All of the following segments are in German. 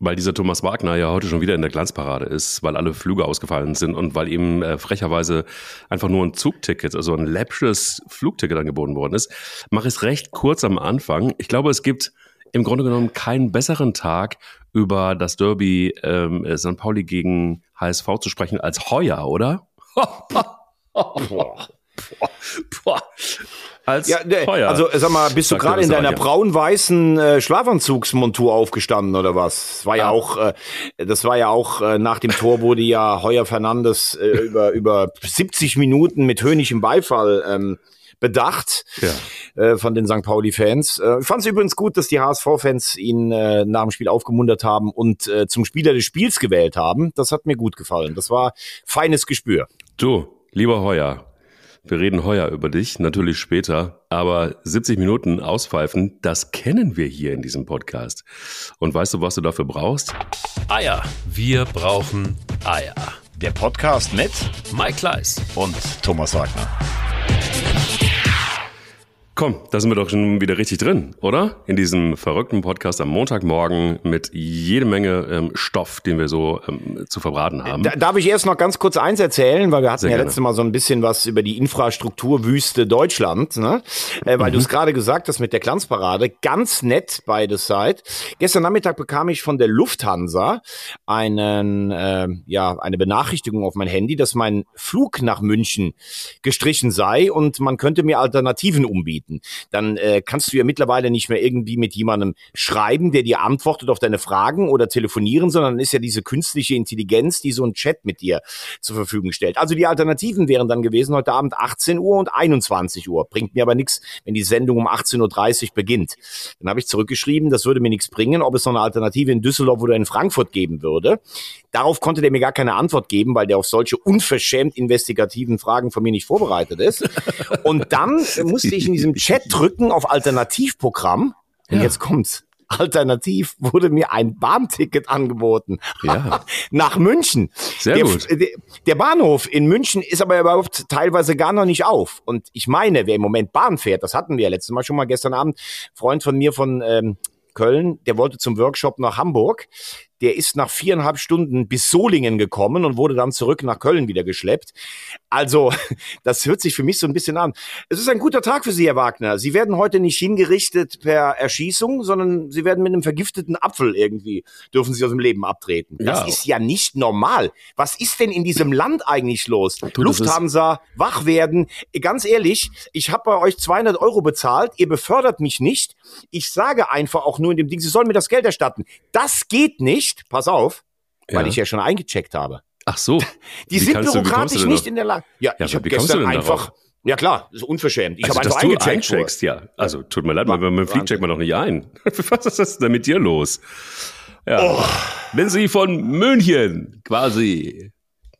weil dieser Thomas Wagner ja heute schon wieder in der Glanzparade ist, weil alle Flüge ausgefallen sind und weil ihm äh, frecherweise einfach nur ein Zugticket, also ein läppsches Flugticket angeboten worden ist, mache ich es recht kurz am Anfang. Ich glaube, es gibt im Grunde genommen keinen besseren Tag, über das Derby ähm, St. Pauli gegen HSV zu sprechen als heuer, oder? boah, boah, boah als ja, teuer. Also sag mal, bist du gerade in deiner braun-weißen äh, Schlafanzugsmontur aufgestanden oder was? Das war ja, ja auch, äh, das war ja auch äh, nach dem Tor wurde ja Heuer Fernandes äh, über über 70 Minuten mit höhnigem Beifall ähm, bedacht ja. äh, von den St. Pauli-Fans. Äh, ich fand es übrigens gut, dass die HSV-Fans ihn äh, nach dem Spiel aufgemuntert haben und äh, zum Spieler des Spiels gewählt haben. Das hat mir gut gefallen. Das war feines Gespür. Du, lieber Heuer, wir reden heuer über dich, natürlich später, aber 70 Minuten auspfeifen, das kennen wir hier in diesem Podcast. Und weißt du, was du dafür brauchst? Eier. Wir brauchen Eier. Der Podcast mit Mike Kleiss und Thomas Wagner. Komm, da sind wir doch schon wieder richtig drin, oder? In diesem verrückten Podcast am Montagmorgen mit jede Menge ähm, Stoff, den wir so ähm, zu verbraten haben. Da, darf ich erst noch ganz kurz eins erzählen, weil wir hatten Sehr ja gerne. letztes Mal so ein bisschen was über die Infrastrukturwüste Deutschland, ne? Äh, weil mhm. du es gerade gesagt hast mit der Glanzparade. Ganz nett beide Side. Gestern Nachmittag bekam ich von der Lufthansa einen, äh, ja, eine Benachrichtigung auf mein Handy, dass mein Flug nach München gestrichen sei und man könnte mir Alternativen umbieten anbieten. Dann äh, kannst du ja mittlerweile nicht mehr irgendwie mit jemandem schreiben, der dir antwortet auf deine Fragen oder telefonieren, sondern ist ja diese künstliche Intelligenz, die so einen Chat mit dir zur Verfügung stellt. Also die Alternativen wären dann gewesen heute Abend 18 Uhr und 21 Uhr. Bringt mir aber nichts, wenn die Sendung um 18.30 Uhr beginnt. Dann habe ich zurückgeschrieben, das würde mir nichts bringen, ob es noch eine Alternative in Düsseldorf oder in Frankfurt geben würde. Darauf konnte der mir gar keine Antwort geben, weil der auf solche unverschämt investigativen Fragen von mir nicht vorbereitet ist. Und dann musste ich in diesem Chat drücken auf Alternativprogramm. Und ja. jetzt kommt's. Alternativ wurde mir ein Bahnticket angeboten. Ja. Nach München. Sehr der, gut. Der, der, Bahnhof in München ist aber überhaupt teilweise gar noch nicht auf. Und ich meine, wer im Moment Bahn fährt, das hatten wir ja letztes Mal schon mal gestern Abend, Freund von mir von ähm, Köln, der wollte zum Workshop nach Hamburg der ist nach viereinhalb Stunden bis Solingen gekommen und wurde dann zurück nach Köln wieder geschleppt. Also, das hört sich für mich so ein bisschen an. Es ist ein guter Tag für Sie, Herr Wagner. Sie werden heute nicht hingerichtet per Erschießung, sondern Sie werden mit einem vergifteten Apfel irgendwie, dürfen Sie aus dem Leben abtreten. Das ja. ist ja nicht normal. Was ist denn in diesem Land eigentlich los? Du, Lufthansa, wach werden. Ganz ehrlich, ich habe bei euch 200 Euro bezahlt. Ihr befördert mich nicht. Ich sage einfach auch nur in dem Ding, Sie sollen mir das Geld erstatten. Das geht nicht nicht, pass auf, weil ich ja schon eingecheckt habe. Ach so. Die wie sind bürokratisch nicht in der Lage. Ja, ja ich habe gestern einfach. Ja klar, das ist unverschämt. Ich also, habe einfach eingecheckt. Du eincheckst, ja. Also tut mir leid, beim Flieg checkt man doch nicht ein. Was ist das denn mit dir los? Ja. Oh. Wenn Sie von München quasi,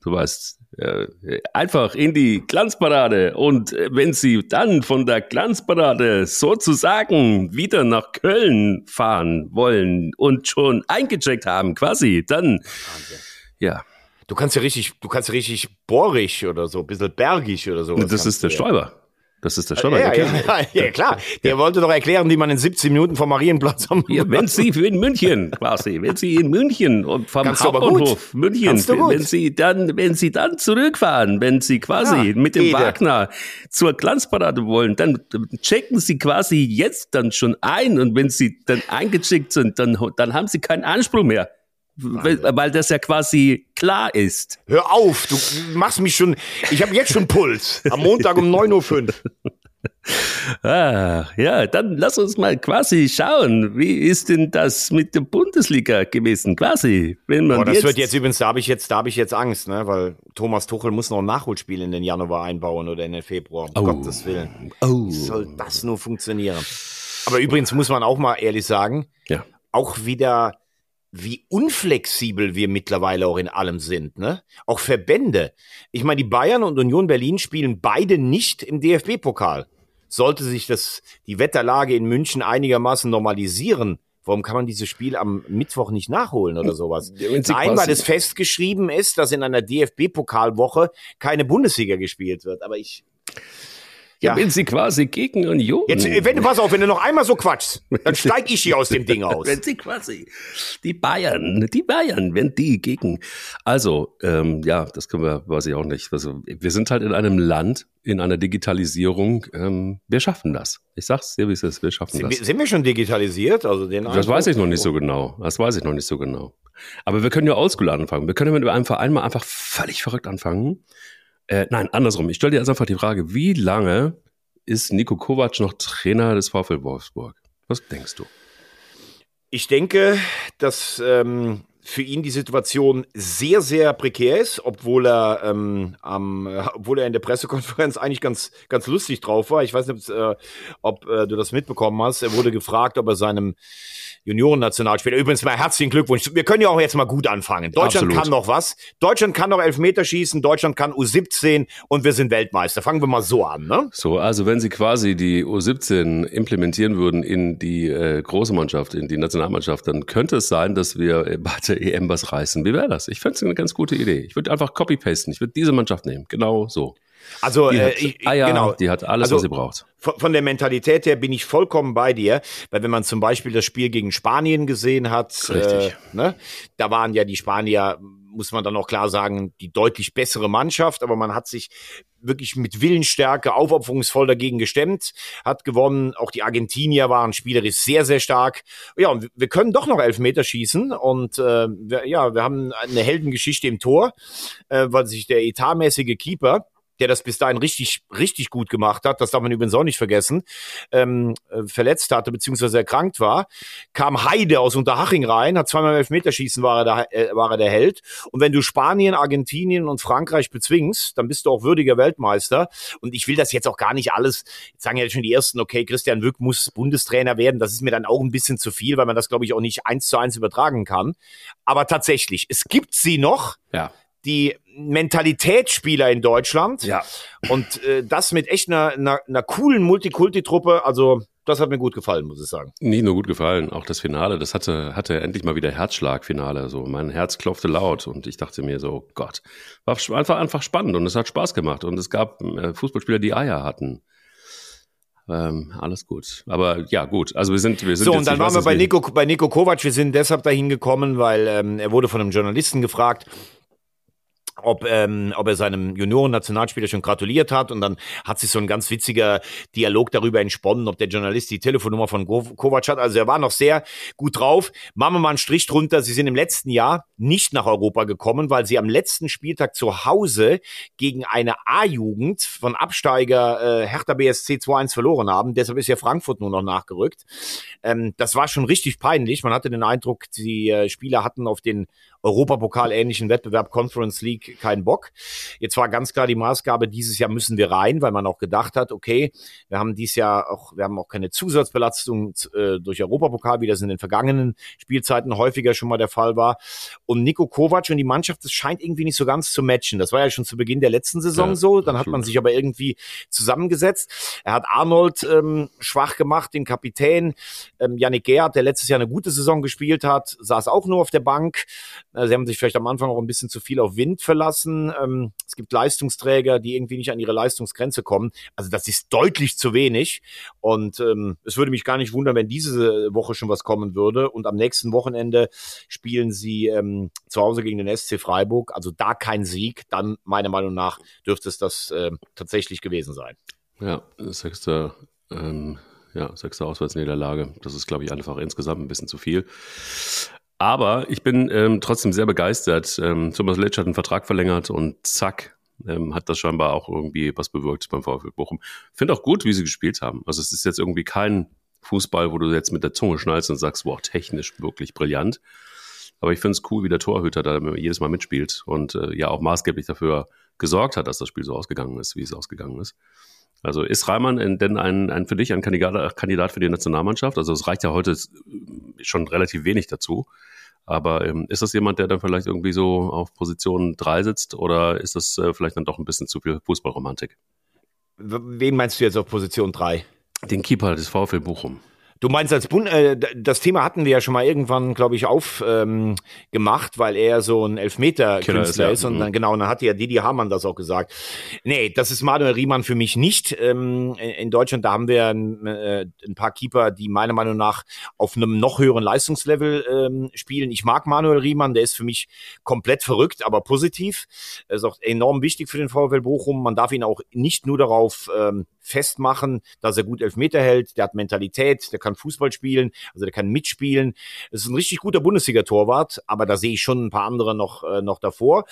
du weißt, äh, einfach in die Glanzparade. Und äh, wenn Sie dann von der Glanzparade sozusagen wieder nach Köln fahren wollen und schon eingecheckt haben, quasi, dann, Wahnsinn. ja. Du kannst ja richtig, du kannst ja richtig bohrig oder so, ein bisschen bergig oder so. Das ist der Stäuber. Das ist der Stolper. Ja, ja, ja, ja, klar. Der wollte doch erklären, wie man in 17 Minuten vom Marienplatz am ja, Wenn Sie in München quasi, wenn Sie in München und vom Kannst Hauptbahnhof München, wenn Sie dann, wenn Sie dann zurückfahren, wenn Sie quasi mit dem Ede. Wagner zur Glanzparade wollen, dann checken Sie quasi jetzt dann schon ein und wenn Sie dann eingecheckt sind, dann, dann haben Sie keinen Anspruch mehr. Weil, weil, das ja quasi klar ist. Hör auf, du machst mich schon, ich habe jetzt schon Puls. Am Montag um 9.05 Uhr. Ah, ja, dann lass uns mal quasi schauen, wie ist denn das mit der Bundesliga gewesen, quasi? Wenn man Boah, das jetzt wird jetzt übrigens, da habe ich jetzt, da habe ich jetzt Angst, ne, weil Thomas Tuchel muss noch ein Nachholspiel in den Januar einbauen oder in den Februar. Um oh. Gottes Willen. Oh. Wie soll das nur funktionieren? Aber übrigens muss man auch mal ehrlich sagen, ja. auch wieder wie unflexibel wir mittlerweile auch in allem sind, ne? Auch Verbände. Ich meine, die Bayern und Union Berlin spielen beide nicht im DFB-Pokal. Sollte sich das, die Wetterlage in München einigermaßen normalisieren, warum kann man dieses Spiel am Mittwoch nicht nachholen oder sowas? Nein, weil es festgeschrieben ist, dass in einer DFB-Pokalwoche keine Bundesliga gespielt wird. Aber ich, Ja, bin sie quasi gegen Union. Jetzt, wenn du, pass auf, wenn du noch einmal so quatschst, dann steig ich hier aus dem Ding aus. wenn sie quasi, die Bayern, die Bayern, wenn die gegen. Also, ähm, ja, das können wir, weiß ich auch nicht. Also, wir sind halt in einem Land, in einer Digitalisierung. Ähm, wir schaffen das. Ich sag's dir, wie es ist. Wir schaffen sind das. Sind wir schon digitalisiert? Also den das weiß ich noch nicht so genau. Das weiß ich noch nicht so genau. Aber wir können ja oldschool anfangen. Wir können mit einem Verein mal einfach völlig verrückt anfangen äh, nein, andersrum. Ich stelle dir jetzt einfach die Frage, wie lange ist Nico Kovac noch Trainer des VfL Wolfsburg? Was denkst du? Ich denke, dass ähm, für ihn die Situation sehr, sehr prekär ist, obwohl er, ähm, am, äh, obwohl er in der Pressekonferenz eigentlich ganz, ganz lustig drauf war. Ich weiß nicht, äh, ob äh, du das mitbekommen hast. Er wurde gefragt, ob er seinem Junioren-Nationalspieler. Übrigens mal herzlichen Glückwunsch. Wir können ja auch jetzt mal gut anfangen. Deutschland Absolut. kann noch was. Deutschland kann noch Elfmeter schießen. Deutschland kann U17 und wir sind Weltmeister. Fangen wir mal so an, ne? So, also wenn Sie quasi die U17 implementieren würden in die äh, große Mannschaft, in die Nationalmannschaft, dann könnte es sein, dass wir bei der EM was reißen. Wie wäre das? Ich fände es eine ganz gute Idee. Ich würde einfach copy-pasten. Ich würde diese Mannschaft nehmen. Genau so. Also die äh, hat ich, Eier, genau. die hat alles, also, was sie braucht. Von, von, der Mentalität her bin ich vollkommen bei dir, weil wenn man zum Beispiel das Spiel gegen Spanien gesehen hat, äh, ne, da waren ja die Spanier, muss man dann auch klar sagen, die deutlich bessere Mannschaft, aber man hat sich wirklich mit Willensstärke, aufopferungsvoll dagegen gestemmt, hat gewonnen. Auch die Argentinier waren spielerisch sehr, sehr stark. Ja, und wir können doch noch elf Meter schießen und äh, wir, ja, wir haben eine Heldengeschichte im Tor, äh, weil sich der etatmäßige Keeper der das bis dahin richtig, richtig gut gemacht hat, das darf man übrigens auch nicht vergessen, ähm, äh, verletzt hatte, beziehungsweise erkrankt war, kam Heide aus Unterhaching rein, hat zweimal im Elfmeterschießen war er, der, äh, war er der Held. Und wenn du Spanien, Argentinien und Frankreich bezwingst, dann bist du auch würdiger Weltmeister. Und ich will das jetzt auch gar nicht alles, jetzt sagen ja schon die Ersten, okay, Christian Wück muss Bundestrainer werden, das ist mir dann auch ein bisschen zu viel, weil man das, glaube ich, auch nicht eins zu eins übertragen kann. Aber tatsächlich, es gibt sie noch. Ja die Mentalitätsspieler in Deutschland. Ja. Und äh, das mit echt einer, einer, einer coolen Multikulti-Truppe. Also das hat mir gut gefallen, muss ich sagen. Nicht nur gut gefallen, auch das Finale, das hatte, hatte endlich mal wieder Herzschlag-Finale. So, mein Herz klopfte laut und ich dachte mir so, Gott, war einfach, einfach spannend und es hat Spaß gemacht. Und es gab äh, Fußballspieler, die Eier hatten. Ähm, alles gut. Aber ja, gut. Also wir sind, wir sind. So, und dann waren wir bei Nico, bei Nico Kovac. Wir sind deshalb dahin gekommen, weil ähm, er wurde von einem Journalisten gefragt, ob, ähm, ob er seinem Junioren-Nationalspieler schon gratuliert hat. Und dann hat sich so ein ganz witziger Dialog darüber entsponnen, ob der Journalist die Telefonnummer von Kovac hat. Also er war noch sehr gut drauf. Machen wir mal einen Strich drunter. Sie sind im letzten Jahr nicht nach Europa gekommen, weil sie am letzten Spieltag zu Hause gegen eine A-Jugend von Absteiger äh, Hertha BSC 2-1 verloren haben. Deshalb ist ja Frankfurt nur noch nachgerückt. Ähm, das war schon richtig peinlich. Man hatte den Eindruck, die äh, Spieler hatten auf den Europapokal ähnlichen Wettbewerb Conference League keinen Bock. Jetzt war ganz klar die Maßgabe, dieses Jahr müssen wir rein, weil man auch gedacht hat, okay, wir haben dieses Jahr auch, wir haben auch keine Zusatzbelastung äh, durch Europapokal, wie das in den vergangenen Spielzeiten häufiger schon mal der Fall war. Und Nico Kovac und die Mannschaft, das scheint irgendwie nicht so ganz zu matchen. Das war ja schon zu Beginn der letzten Saison ja, so. Dann hat man sich aber irgendwie zusammengesetzt. Er hat Arnold ähm, schwach gemacht, den Kapitän. Ähm, Yannick Gerhardt, der letztes Jahr eine gute Saison gespielt hat, saß auch nur auf der Bank. Äh, sie haben sich vielleicht am Anfang auch ein bisschen zu viel auf Wind verlassen. Ähm, es gibt Leistungsträger, die irgendwie nicht an ihre Leistungsgrenze kommen. Also das ist deutlich zu wenig. Und ähm, es würde mich gar nicht wundern, wenn diese Woche schon was kommen würde. Und am nächsten Wochenende spielen sie ähm, zu Hause gegen den SC Freiburg. Also da kein Sieg, dann meiner Meinung nach dürfte es das äh, tatsächlich gewesen sein. Ja, sechster ähm, ja, sechste Auswärtsniederlage. Das ist, glaube ich, einfach insgesamt ein bisschen zu viel. Aber ich bin ähm, trotzdem sehr begeistert. Ähm, Thomas Letsch hat einen Vertrag verlängert und zack, ähm, hat das scheinbar auch irgendwie was bewirkt beim VfL Bochum. Finde auch gut, wie sie gespielt haben. Also es ist jetzt irgendwie kein Fußball, wo du jetzt mit der Zunge schnallst und sagst, wow, technisch wirklich brillant. Aber ich finde es cool, wie der Torhüter da jedes Mal mitspielt und äh, ja auch maßgeblich dafür gesorgt hat, dass das Spiel so ausgegangen ist, wie es ausgegangen ist. Also ist Reimann denn ein, ein für dich ein Kandidat, Kandidat für die Nationalmannschaft? Also es reicht ja heute schon relativ wenig dazu. Aber ähm, ist das jemand, der dann vielleicht irgendwie so auf Position 3 sitzt oder ist das äh, vielleicht dann doch ein bisschen zu viel Fußballromantik? Wen meinst du jetzt auf Position 3? Den Keeper des VfL Bochum. Du meinst als Bund, äh, das Thema hatten wir ja schon mal irgendwann, glaube ich, aufgemacht, ähm, weil er so ein Elfmeter-Künstler ist, ist. Und mhm. dann, genau, und dann hat ja Didi Hamann das auch gesagt. Nee, das ist Manuel Riemann für mich nicht. Ähm, in Deutschland, da haben wir ein, äh, ein, paar Keeper, die meiner Meinung nach auf einem noch höheren Leistungslevel ähm, spielen. Ich mag Manuel Riemann, der ist für mich komplett verrückt, aber positiv. Er ist auch enorm wichtig für den VfL Bochum. Man darf ihn auch nicht nur darauf ähm, festmachen, dass er gut Elfmeter hält. Der hat Mentalität, der kann Fußball spielen, also der kann mitspielen. Es ist ein richtig guter Bundesliga-Torwart, aber da sehe ich schon ein paar andere noch, äh, noch davor.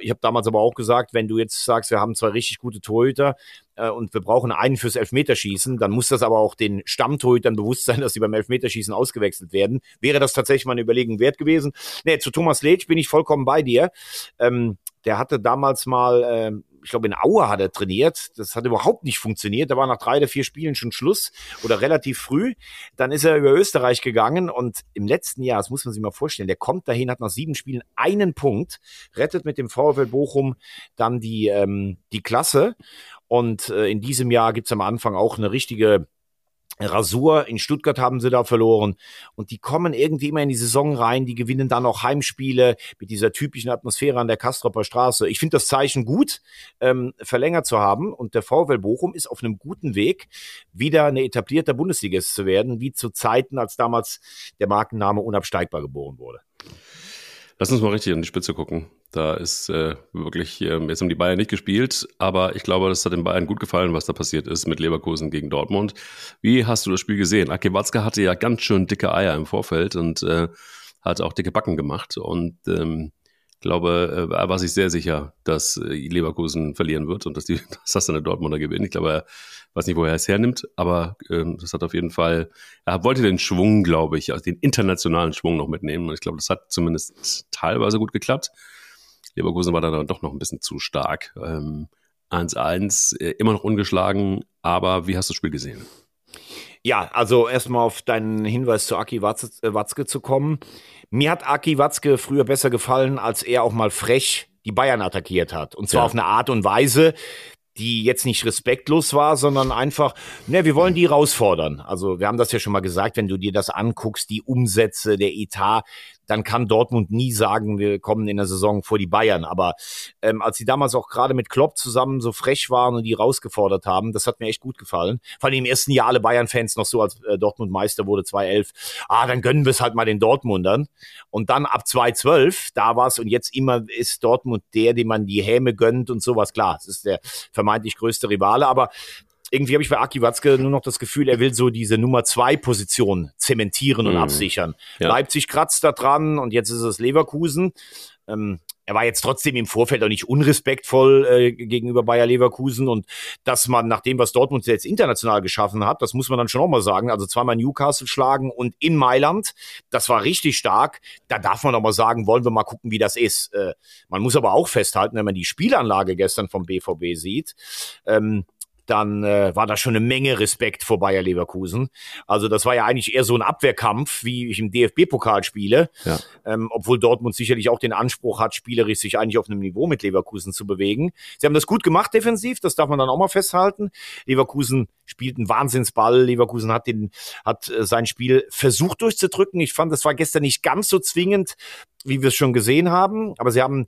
Ich habe damals aber auch gesagt, wenn du jetzt sagst, wir haben zwei richtig gute Torhüter, äh, und wir brauchen einen fürs Elfmeterschießen, dann muss das aber auch den Stammtorhütern bewusst sein, dass sie beim Elfmeterschießen ausgewechselt werden. Wäre das tatsächlich mal eine Überlegung wert gewesen? Nee, zu Thomas Letsch bin ich vollkommen bei dir. Ähm, der hatte damals mal, äh, ich glaube in Aue hat er trainiert. Das hat überhaupt nicht funktioniert. Da war nach drei oder vier Spielen schon Schluss oder relativ früh. Dann ist er über Österreich gegangen und im letzten Jahr, das muss man sich mal vorstellen, der kommt dahin, hat nach sieben Spielen einen Punkt, rettet mit dem VfL Bochum dann die, ähm, die Klasse. Und äh, in diesem Jahr gibt's am Anfang auch eine richtige Rasur in Stuttgart haben sie da verloren und die kommen irgendwie immer in die Saison rein, die gewinnen dann auch Heimspiele mit dieser typischen Atmosphäre an der Kastropper Straße. Ich finde das Zeichen gut, ähm, verlängert zu haben und der VfL Bochum ist auf einem guten Weg, wieder eine etablierte Bundesligist zu werden, wie zu Zeiten, als damals der Markenname unabsteigbar geboren wurde. Lass uns mal richtig an die Spitze gucken. Da ist äh, wirklich, äh, jetzt haben die Bayern nicht gespielt, aber ich glaube, das hat den Bayern gut gefallen, was da passiert ist mit Leverkusen gegen Dortmund. Wie hast du das Spiel gesehen? Ake Watzke hatte ja ganz schön dicke Eier im Vorfeld und äh, hat auch dicke Backen gemacht und ähm, glaube, äh, war sich sehr sicher, dass äh, Leverkusen verlieren wird und dass, die, dass das eine Dortmunder gewinnt. Ich glaube, er weiß nicht, woher er es hernimmt, aber ähm, das hat auf jeden Fall, er wollte den Schwung, glaube ich, also den internationalen Schwung noch mitnehmen. Und ich glaube, das hat zumindest teilweise gut geklappt. Leverkusen war dann doch noch ein bisschen zu stark. 1-1, ähm, äh, immer noch ungeschlagen, aber wie hast du das Spiel gesehen? Ja, also erstmal auf deinen Hinweis zu Aki Watzke zu kommen. Mir hat Aki Watzke früher besser gefallen, als er auch mal frech die Bayern attackiert hat. Und zwar ja. auf eine Art und Weise, die jetzt nicht respektlos war, sondern einfach, ne, wir wollen die herausfordern. Also wir haben das ja schon mal gesagt, wenn du dir das anguckst, die Umsätze, der Etat, dann kann Dortmund nie sagen, wir kommen in der Saison vor die Bayern. Aber ähm, als sie damals auch gerade mit Klopp zusammen so frech waren und die rausgefordert haben, das hat mir echt gut gefallen. Vor allem im ersten Jahr alle Bayern-Fans noch so, als äh, Dortmund Meister wurde 2011, ah, dann gönnen wir es halt mal den Dortmundern. Und dann ab 2012, da war es und jetzt immer ist Dortmund der, dem man die Häme gönnt und sowas. Klar, es ist der vermeintlich größte Rivale, aber irgendwie habe ich bei Aki Watzke nur noch das Gefühl, er will so diese Nummer zwei Position zementieren und mhm. absichern. Ja. Leipzig kratzt da dran und jetzt ist es Leverkusen. Ähm, er war jetzt trotzdem im Vorfeld auch nicht unrespektvoll äh, gegenüber Bayer Leverkusen und dass man nach dem, was Dortmund jetzt international geschaffen hat, das muss man dann schon auch mal sagen, also zweimal Newcastle schlagen und in Mailand, das war richtig stark. Da darf man auch mal sagen, wollen wir mal gucken, wie das ist. Äh, man muss aber auch festhalten, wenn man die Spielanlage gestern vom BVB sieht, ähm, dann äh, war da schon eine Menge Respekt vor Bayer Leverkusen. Also das war ja eigentlich eher so ein Abwehrkampf, wie ich im DFB-Pokal spiele. Ja. Ähm, obwohl Dortmund sicherlich auch den Anspruch hat, spielerisch sich eigentlich auf einem Niveau mit Leverkusen zu bewegen. Sie haben das gut gemacht defensiv, das darf man dann auch mal festhalten. Leverkusen spielt einen Wahnsinnsball. Leverkusen hat den, hat äh, sein Spiel versucht durchzudrücken. Ich fand, das war gestern nicht ganz so zwingend, wie wir es schon gesehen haben. Aber sie haben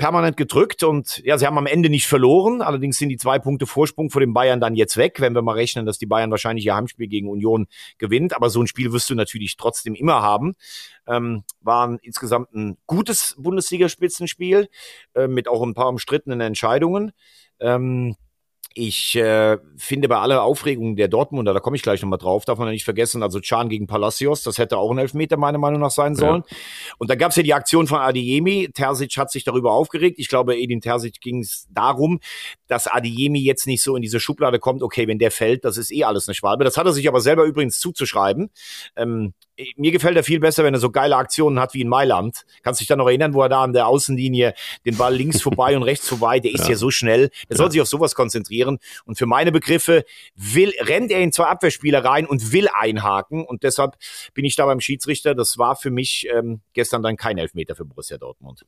permanent gedrückt und ja, sie haben am Ende nicht verloren. Allerdings sind die zwei Punkte Vorsprung vor den Bayern dann jetzt weg, wenn wir mal rechnen, dass die Bayern wahrscheinlich ihr Heimspiel gegen Union gewinnt. Aber so ein Spiel wirst du natürlich trotzdem immer haben. Ähm, waren insgesamt ein gutes Bundesligaspitzenspiel äh, mit auch ein paar umstrittenen Entscheidungen. Ähm, ich äh, finde bei aller Aufregung der Dortmunder, da komme ich gleich nochmal drauf, darf man ja nicht vergessen, also Chan gegen Palacios, das hätte auch ein Elfmeter meiner Meinung nach sein sollen. Ja. Und da gab es ja die Aktion von Adiemi, Terzic hat sich darüber aufgeregt. Ich glaube, Edin Terzic ging es darum, dass Adiemi jetzt nicht so in diese Schublade kommt, okay, wenn der fällt, das ist eh alles eine Schwalbe. Das hat er sich aber selber übrigens zuzuschreiben. Ähm, mir gefällt er viel besser, wenn er so geile Aktionen hat wie in Mailand. Kannst dich da noch erinnern, wo er da an der Außenlinie den Ball links vorbei und rechts vorbei, der ist ja, ja so schnell. Der ja. soll sich auf sowas konzentrieren. Und für meine Begriffe will, rennt er in zwei Abwehrspieler rein und will einhaken. Und deshalb bin ich da beim Schiedsrichter. Das war für mich ähm, gestern dann kein Elfmeter für Borussia Dortmund.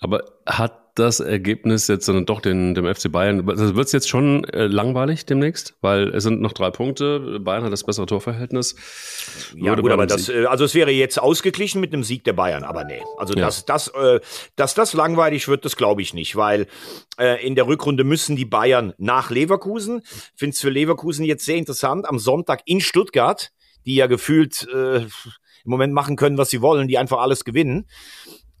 Aber hat das Ergebnis jetzt dann doch den, dem FC Bayern, also wird es jetzt schon äh, langweilig demnächst, weil es sind noch drei Punkte, Bayern hat das bessere Torverhältnis. Ja gut, aber das, äh, also es wäre jetzt ausgeglichen mit einem Sieg der Bayern, aber nee. Also ja. dass, das, äh, dass das langweilig wird, das glaube ich nicht, weil äh, in der Rückrunde müssen die Bayern nach Leverkusen. Finde es für Leverkusen jetzt sehr interessant, am Sonntag in Stuttgart, die ja gefühlt äh, im Moment machen können, was sie wollen, die einfach alles gewinnen.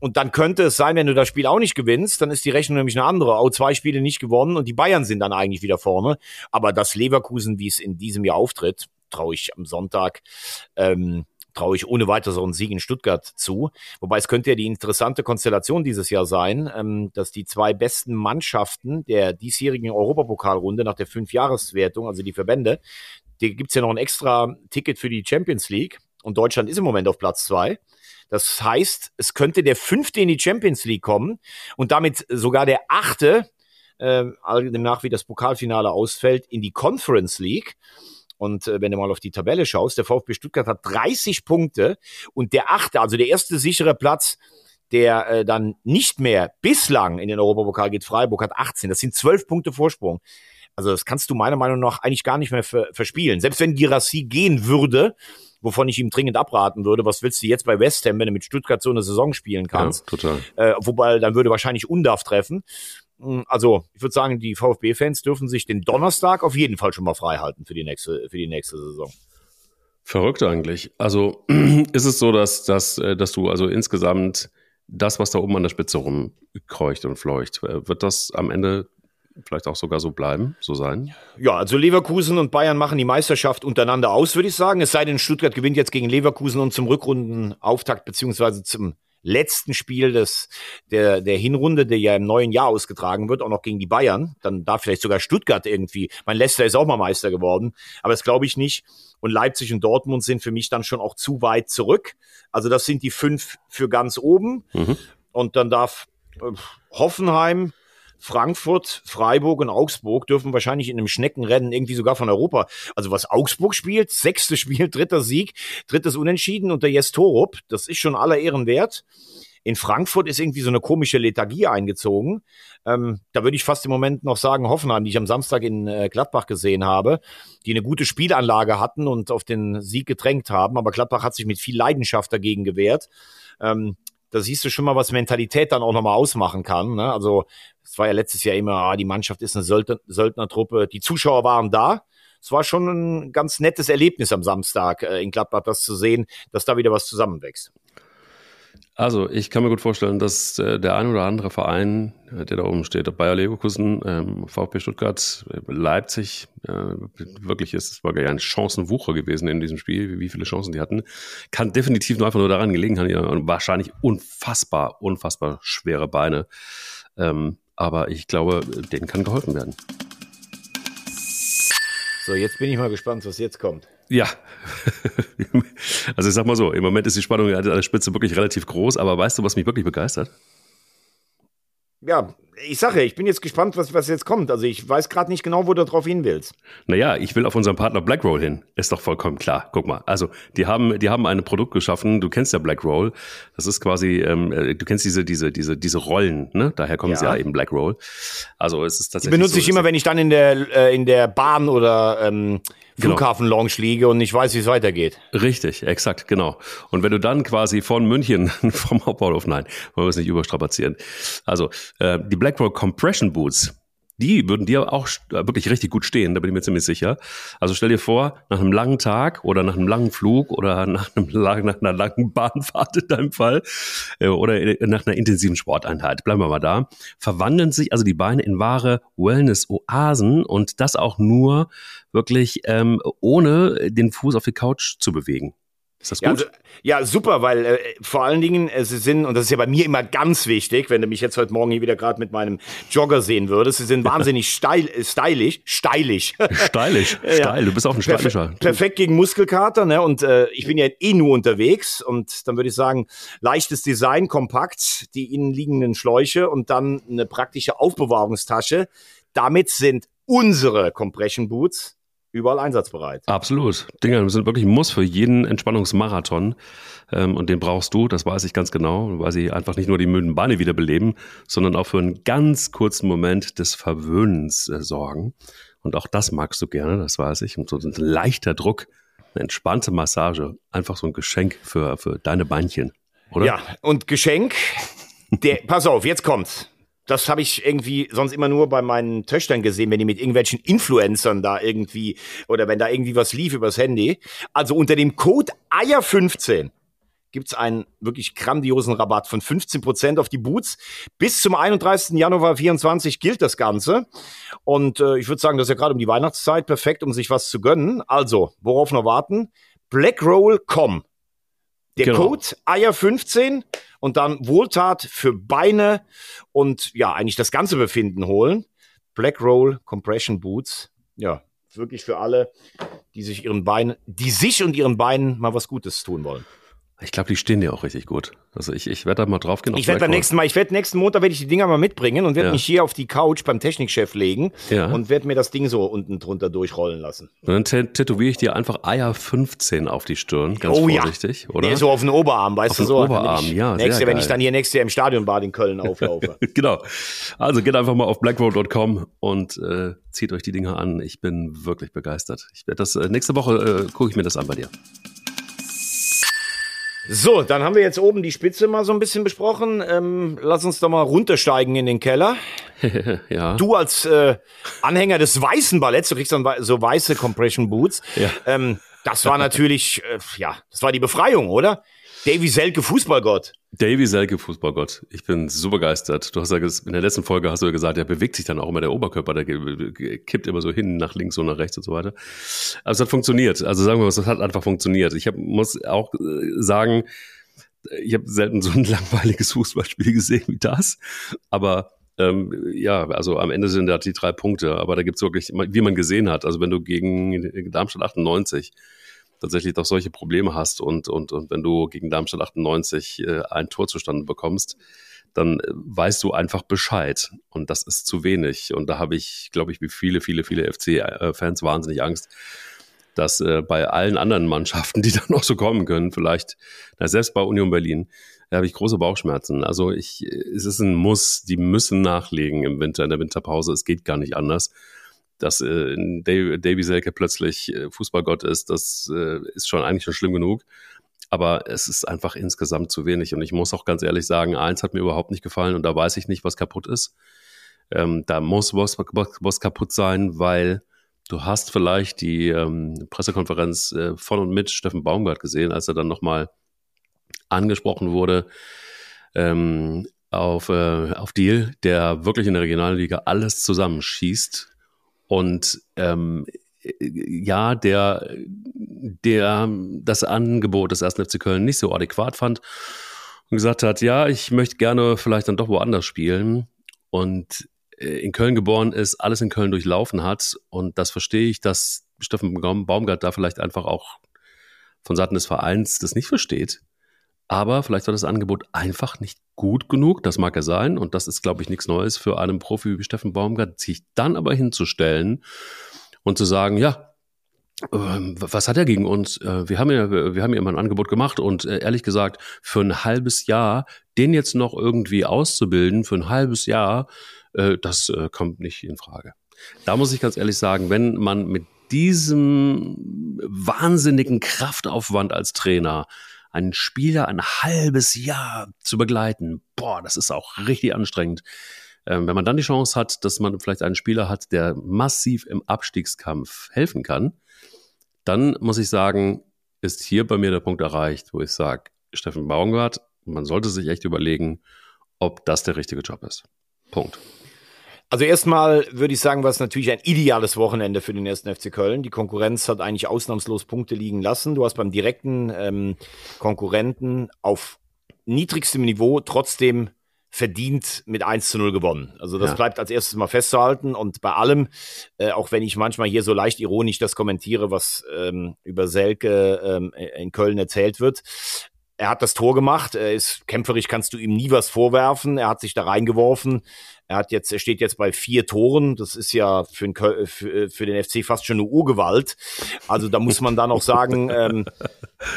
Und dann könnte es sein, wenn du das Spiel auch nicht gewinnst, dann ist die Rechnung nämlich eine andere. Auch zwei Spiele nicht gewonnen und die Bayern sind dann eigentlich wieder vorne. Aber das Leverkusen, wie es in diesem Jahr auftritt, traue ich am Sonntag, ähm, traue ich ohne weiteres einen Sieg in Stuttgart zu. Wobei es könnte ja die interessante Konstellation dieses Jahr sein, ähm, dass die zwei besten Mannschaften der diesjährigen Europapokalrunde nach der Fünfjahreswertung, also die Verbände, die gibt's ja noch ein extra Ticket für die Champions League. Und Deutschland ist im Moment auf Platz zwei. Das heißt, es könnte der fünfte in die Champions League kommen und damit sogar der achte, äh, demnach wie das Pokalfinale ausfällt, in die Conference League. Und äh, wenn du mal auf die Tabelle schaust, der VfB Stuttgart hat 30 Punkte und der achte, also der erste sichere Platz, der äh, dann nicht mehr bislang in den Europapokal geht, Freiburg hat 18. Das sind 12 Punkte Vorsprung. Also das kannst du meiner Meinung nach eigentlich gar nicht mehr verspielen. Selbst wenn Girassi gehen würde, wovon ich ihm dringend abraten würde. Was willst du jetzt bei West Ham, wenn du mit Stuttgart so eine Saison spielen kannst? Ja, total. Äh, wobei, dann würde wahrscheinlich Undarf treffen. Hm, also, ich würde sagen, die VfB-Fans dürfen sich den Donnerstag auf jeden Fall schon mal frei halten für die nächste, für die nächste Saison. Verrückt eigentlich. Also ist es so, dass, dass, äh, dass du also insgesamt das, was da oben an der Spitze rumkreucht und fleucht, äh, wird das am Ende vielleicht auch sogar so bleiben, so sein? Ja, also Leverkusen und Bayern machen die Meisterschaft untereinander aus, würde ich sagen. Es sei denn, Stuttgart gewinnt jetzt gegen Leverkusen und zum Rückrundenauftakt beziehungsweise zum letzten Spiel des, der, der Hinrunde, der ja im neuen Jahr ausgetragen wird, auch noch gegen die Bayern. Dann darf vielleicht sogar Stuttgart irgendwie. Mein Leicester ist auch mal Meister geworden, aber das glaube ich nicht. Und Leipzig und Dortmund sind für mich dann schon auch zu weit zurück. Also das sind die fünf für ganz oben. Mhm. Und dann darf äh, Hoffenheim, Frankfurt, Freiburg und Augsburg dürfen wahrscheinlich in einem Schneckenrennen irgendwie sogar von Europa. Also was Augsburg spielt, sechstes Spiel, dritter Sieg, drittes Unentschieden unter Jes Torup, das ist schon aller Ehren wert. In Frankfurt ist irgendwie so eine komische Lethargie eingezogen. Ähm, da würde ich fast im Moment noch sagen, Hoffenheim, die ich am Samstag in äh, Gladbach gesehen habe, die eine gute Spielanlage hatten und auf den Sieg gedrängt haben. Aber Gladbach hat sich mit viel Leidenschaft dagegen gewehrt. Ähm, da siehst du schon mal, was Mentalität dann auch nochmal ausmachen kann. Ne? Also es war ja letztes Jahr immer, ah, die Mannschaft ist eine Söldner, Söldnertruppe. Die Zuschauer waren da. Es war schon ein ganz nettes Erlebnis am Samstag äh, in Gladbach, das zu sehen, dass da wieder was zusammenwächst. Also, ich kann mir gut vorstellen, dass äh, der ein oder andere Verein, äh, der da oben steht, Bayer Leverkusen, ähm, VfB Stuttgart, äh, Leipzig, wirklich ist es war ja eine Chancenwucher gewesen in diesem Spiel, wie viele Chancen die hatten, kann definitiv nur einfach nur daran gelegen haben, wahrscheinlich unfassbar, unfassbar schwere Beine. Ähm, aber ich glaube, denen kann geholfen werden. So, jetzt bin ich mal gespannt, was jetzt kommt. Ja, also ich sag mal so, im Moment ist die Spannung an der Spitze wirklich relativ groß, aber weißt du, was mich wirklich begeistert? ja, ich sage, ich bin jetzt gespannt, was, was jetzt kommt. Also ich weiß gerade nicht genau, wo du drauf hin willst. Naja, ich will auf unseren Partner Blackroll hin. Ist doch vollkommen klar. Guck mal. Also die haben, die haben ein Produkt geschaffen. Du kennst ja Blackroll. Das ist quasi, ähm, äh, du kennst diese, diese, diese, diese Rollen. Ne? Daher kommen ja. sie ja eben Blackroll. Also es ist tatsächlich. Die benutze so, ich immer, wenn ich dann in der äh, in der Bahn oder ähm, Genau. Flughafen-Lounge liege und nicht weiß, wie es weitergeht. Richtig, exakt, genau. Und wenn du dann quasi von München, vom Hauptbahnhof, nein, wollen wir es nicht überstrapazieren. Also, äh, die BlackRock Compression Boots, die würden dir auch wirklich richtig gut stehen, da bin ich mir ziemlich sicher. Also stell dir vor, nach einem langen Tag oder nach einem langen Flug oder nach, einem nach einer langen Bahnfahrt in deinem Fall äh, oder nach einer intensiven Sporteinheit, bleiben wir mal da, verwandeln sich also die Beine in wahre Wellness-Oasen und das auch nur wirklich ähm, ohne den Fuß auf die Couch zu bewegen. Ist das gut? Ja, also, ja super, weil äh, vor allen Dingen äh, sie sind, und das ist ja bei mir immer ganz wichtig, wenn du mich jetzt heute Morgen hier wieder gerade mit meinem Jogger sehen würdest, sie sind wahnsinnig steil, äh, stylisch, stylisch. Stylisch, steil, du bist auch ein stylischer. Perfe perfekt gegen Muskelkater, ne? Und äh, ich bin ja eh nur unterwegs und dann würde ich sagen, leichtes Design, kompakt, die innen liegenden Schläuche und dann eine praktische Aufbewahrungstasche. Damit sind unsere Compression Boots überall einsatzbereit. Absolut. Dinger sind wirklich ein Muss für jeden Entspannungsmarathon. Ähm, und den brauchst du, das weiß ich ganz genau, weil sie einfach nicht nur die müden Beine wiederbeleben, sondern auch für einen ganz kurzen Moment des Verwöhnens äh, sorgen. Und auch das magst du gerne, das weiß ich. Und so ein leichter Druck, eine entspannte Massage, einfach so ein Geschenk für, für deine Beinchen, oder? Ja, und Geschenk, der, pass auf, jetzt kommt's. Das habe ich irgendwie sonst immer nur bei meinen Töchtern gesehen, wenn die mit irgendwelchen Influencern da irgendwie oder wenn da irgendwie was lief übers Handy. Also unter dem Code Eier15 gibt's einen wirklich grandiosen Rabatt von 15 Prozent auf die Boots. Bis zum 31. Januar 24 gilt das Ganze. Und äh, ich würde sagen, das ist ja gerade um die Weihnachtszeit perfekt, um sich was zu gönnen. Also, worauf noch warten? Blackroll.com. Der genau. Code Eier15 und dann Wohltat für Beine und ja, eigentlich das ganze Befinden holen. Black Roll Compression Boots. Ja, wirklich für alle, die sich ihren Beinen, die sich und ihren Beinen mal was Gutes tun wollen. Ich glaube, die stehen dir auch richtig gut. Also ich, ich werde da mal drauf gehen. Ich werde beim nächsten Mal, ich werde nächsten Montag werde ich die Dinger mal mitbringen und werde ja. mich hier auf die Couch beim Technikchef legen ja. und werde mir das Ding so unten drunter durchrollen lassen. Und dann tätowiere ich dir einfach Eier 15 auf die Stirn, ganz oh, vorsichtig, ja. oder? Nee, so auf den Oberarm, weißt auf du so. Oberarm, ich, ja. Nächste, wenn ich dann hier nächstes Jahr im Stadionbad in Köln auflaufe. genau. Also geht einfach mal auf blackroad.com und äh, zieht euch die Dinger an. Ich bin wirklich begeistert. Ich werde das äh, nächste Woche äh, gucke ich mir das an bei dir. So, dann haben wir jetzt oben die Spitze mal so ein bisschen besprochen. Ähm, lass uns doch mal runtersteigen in den Keller. ja. Du als äh, Anhänger des weißen Balletts, du kriegst dann so weiße Compression Boots. Ja. Ähm, das war natürlich, äh, ja, das war die Befreiung, oder? Davy Selke, Fußballgott. Davy Selke, Fußballgott. Ich bin super begeistert. Du hast ja in der letzten Folge hast du ja gesagt, der bewegt sich dann auch immer der Oberkörper, der kippt immer so hin, nach links und nach rechts und so weiter. Also es hat funktioniert. Also sagen wir mal, es hat einfach funktioniert. Ich hab, muss auch äh, sagen, ich habe selten so ein langweiliges Fußballspiel gesehen wie das. Aber ähm, ja, also am Ende sind da die drei Punkte. Aber da gibt's wirklich, wie man gesehen hat, also wenn du gegen Darmstadt 98 tatsächlich doch solche Probleme hast und, und, und wenn du gegen Darmstadt 98 äh, ein Tor zustande bekommst, dann äh, weißt du einfach Bescheid. Und das ist zu wenig. Und da habe ich, glaube ich, wie viele, viele, viele FC-Fans wahnsinnig Angst, dass äh, bei allen anderen Mannschaften, die dann noch so kommen können, vielleicht, na, selbst bei Union Berlin, da habe ich große Bauchschmerzen. Also ich, es ist ein Muss, die müssen nachlegen im Winter, in der Winterpause. Es geht gar nicht anders dass äh, Davy Selke plötzlich äh, Fußballgott ist, das äh, ist schon eigentlich schon schlimm genug. Aber es ist einfach insgesamt zu wenig. Und ich muss auch ganz ehrlich sagen, eins hat mir überhaupt nicht gefallen und da weiß ich nicht, was kaputt ist. Ähm, da muss was, was, was kaputt sein, weil du hast vielleicht die ähm, Pressekonferenz äh, von und mit Steffen Baumgart gesehen, als er dann nochmal angesprochen wurde ähm, auf, äh, auf Deal, der wirklich in der Regionalliga alles zusammenschießt und ähm, ja, der, der das Angebot des 1. FC Köln nicht so adäquat fand und gesagt hat, ja, ich möchte gerne vielleicht dann doch woanders spielen. Und äh, in Köln geboren ist, alles in Köln durchlaufen hat. Und das verstehe ich, dass Steffen Baumgart da vielleicht einfach auch von Seiten des Vereins das nicht versteht. Aber vielleicht war das Angebot einfach nicht gut genug. Das mag ja sein. Und das ist, glaube ich, nichts Neues für einen Profi wie Steffen Baumgart, sich dann aber hinzustellen und zu sagen, ja, ähm, was hat er gegen uns? Äh, wir haben ja, wir haben ja immer ein Angebot gemacht und äh, ehrlich gesagt, für ein halbes Jahr, den jetzt noch irgendwie auszubilden, für ein halbes Jahr, äh, das kommt nicht in Frage. Da muss ich ganz ehrlich sagen, wenn man mit diesem wahnsinnigen Kraftaufwand als Trainer einen Spieler ein halbes Jahr zu begleiten, boah, das ist auch richtig anstrengend. Ähm, wenn man dann die Chance hat, dass man vielleicht einen Spieler hat, der massiv im Abstiegskampf helfen kann, dann muss ich sagen, ist hier bei mir der Punkt erreicht, wo ich sage, Steffen Baumgart, man sollte sich echt überlegen, ob das der richtige Job ist. Punkt. Also erstmal würde ich sagen, war es natürlich ein ideales Wochenende für den ersten FC Köln. Die Konkurrenz hat eigentlich ausnahmslos Punkte liegen lassen. Du hast beim direkten ähm, Konkurrenten auf niedrigstem Niveau trotzdem verdient mit 1 zu 0 gewonnen. Also das ja. bleibt als erstes mal festzuhalten. Und bei allem, äh, auch wenn ich manchmal hier so leicht ironisch das kommentiere, was ähm, über Selke ähm, in Köln erzählt wird, er hat das Tor gemacht. Er ist kämpferisch, kannst du ihm nie was vorwerfen. Er hat sich da reingeworfen. Er hat jetzt, er steht jetzt bei vier Toren. Das ist ja für den, für, für den FC fast schon eine Urgewalt. Also da muss man dann auch sagen, ähm,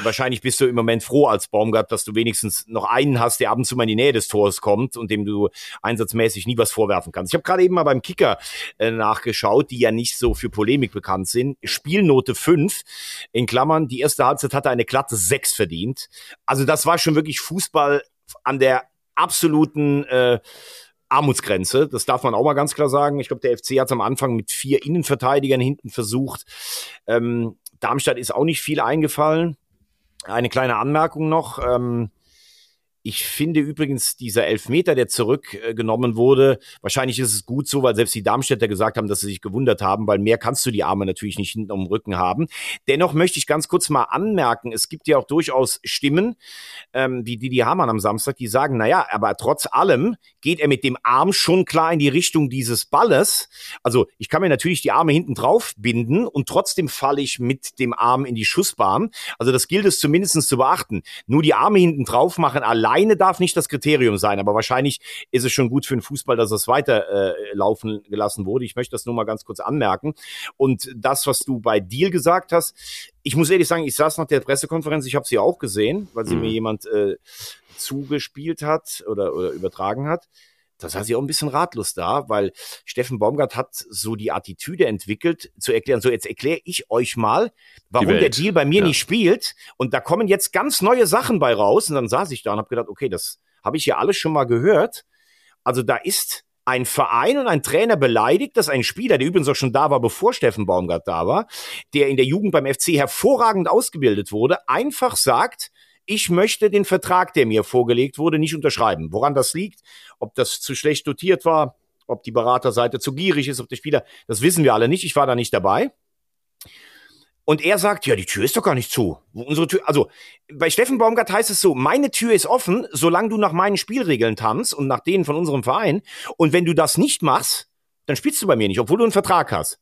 wahrscheinlich bist du im Moment froh als Baumgart, dass du wenigstens noch einen hast, der ab und zu mal in die Nähe des Tores kommt und dem du einsatzmäßig nie was vorwerfen kannst. Ich habe gerade eben mal beim Kicker äh, nachgeschaut, die ja nicht so für Polemik bekannt sind. Spielnote 5, in Klammern, die erste Halbzeit hatte eine glatte 6 verdient. Also das war schon wirklich Fußball an der absoluten äh, Armutsgrenze. Das darf man auch mal ganz klar sagen. Ich glaube, der FC hat es am Anfang mit vier Innenverteidigern hinten versucht. Ähm, Darmstadt ist auch nicht viel eingefallen. Eine kleine Anmerkung noch. Ähm, ich finde übrigens dieser Elfmeter, der zurückgenommen wurde, wahrscheinlich ist es gut so, weil selbst die Darmstädter gesagt haben, dass sie sich gewundert haben, weil mehr kannst du die Arme natürlich nicht hinten den Rücken haben. Dennoch möchte ich ganz kurz mal anmerken, es gibt ja auch durchaus Stimmen, ähm, wie Didi Hamann am Samstag, die sagen, naja, aber trotz allem geht er mit dem Arm schon klar in die Richtung dieses Balles. Also ich kann mir natürlich die Arme hinten drauf binden und trotzdem falle ich mit dem Arm in die Schussbahn. Also das gilt es zumindest zu beachten. Nur die Arme hinten drauf machen allein alleine darf nicht das Kriterium sein, aber wahrscheinlich ist es schon gut für den Fußball, dass es weiterlaufen äh, gelassen wurde. Ich möchte das nur mal ganz kurz anmerken. Und das, was du bei Deal gesagt hast, ich muss ehrlich sagen, ich saß nach der Pressekonferenz, ich habe sie auch gesehen, weil sie mhm. mir jemand äh, zugespielt hat oder, oder übertragen hat da saß ich auch ein bisschen ratlos da, weil Steffen Baumgart hat so die Attitüde entwickelt, zu erklären, so jetzt erkläre ich euch mal, warum der Deal bei mir ja. nicht spielt. Und da kommen jetzt ganz neue Sachen bei raus. Und dann saß ich da und habe gedacht, okay, das habe ich ja alles schon mal gehört. Also da ist ein Verein und ein Trainer beleidigt, dass ein Spieler, der übrigens auch schon da war, bevor Steffen Baumgart da war, der in der Jugend beim FC hervorragend ausgebildet wurde, einfach sagt, ich möchte den Vertrag, der mir vorgelegt wurde, nicht unterschreiben. Woran das liegt, ob das zu schlecht dotiert war, ob die Beraterseite zu gierig ist, ob der Spieler, das wissen wir alle nicht. Ich war da nicht dabei. Und er sagt, ja, die Tür ist doch gar nicht zu. Unsere Tür, also bei Steffen Baumgart heißt es so, meine Tür ist offen, solange du nach meinen Spielregeln tanzt und nach denen von unserem Verein. Und wenn du das nicht machst, dann spielst du bei mir nicht, obwohl du einen Vertrag hast.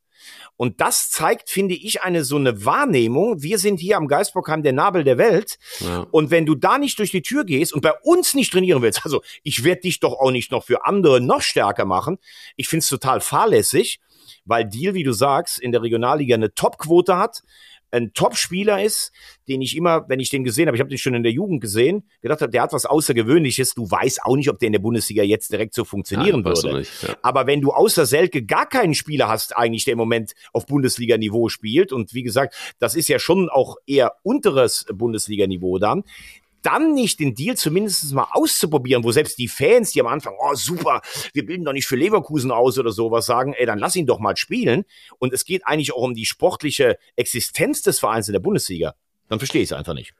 Und das zeigt, finde ich, eine so eine Wahrnehmung. Wir sind hier am Geistbockheim der Nabel der Welt. Ja. Und wenn du da nicht durch die Tür gehst und bei uns nicht trainieren willst, also ich werde dich doch auch nicht noch für andere noch stärker machen. Ich finde es total fahrlässig, weil Deal, wie du sagst, in der Regionalliga eine Topquote hat ein Top-Spieler ist, den ich immer, wenn ich den gesehen habe, ich habe den schon in der Jugend gesehen, gedacht habe, der hat was Außergewöhnliches. Du weißt auch nicht, ob der in der Bundesliga jetzt direkt so funktionieren Nein, würde. Nicht, ja. Aber wenn du außer Selke gar keinen Spieler hast, eigentlich, der im Moment auf Bundesliga-Niveau spielt, und wie gesagt, das ist ja schon auch eher unteres Bundesliga-Niveau dann, dann nicht den Deal zumindest mal auszuprobieren, wo selbst die Fans, die am Anfang, oh super, wir bilden doch nicht für Leverkusen aus oder sowas, sagen, ey, dann lass ihn doch mal spielen. Und es geht eigentlich auch um die sportliche Existenz des Vereins in der Bundesliga. Dann verstehe ich es einfach nicht.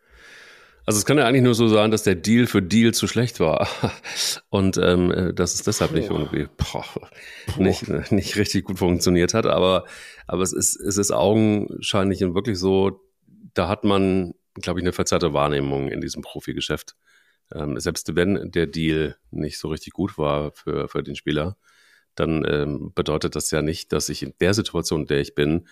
Also es kann ja eigentlich nur so sein, dass der Deal für Deal zu schlecht war und ähm, äh, dass es deshalb nicht irgendwie boah, nicht, nicht richtig gut funktioniert hat. Aber, aber es ist, es ist augenscheinlich wirklich so, da hat man glaube ich, eine verzerrte Wahrnehmung in diesem Profigeschäft. Ähm, selbst wenn der Deal nicht so richtig gut war für, für den Spieler, dann ähm, bedeutet das ja nicht, dass ich in der Situation, in der ich bin,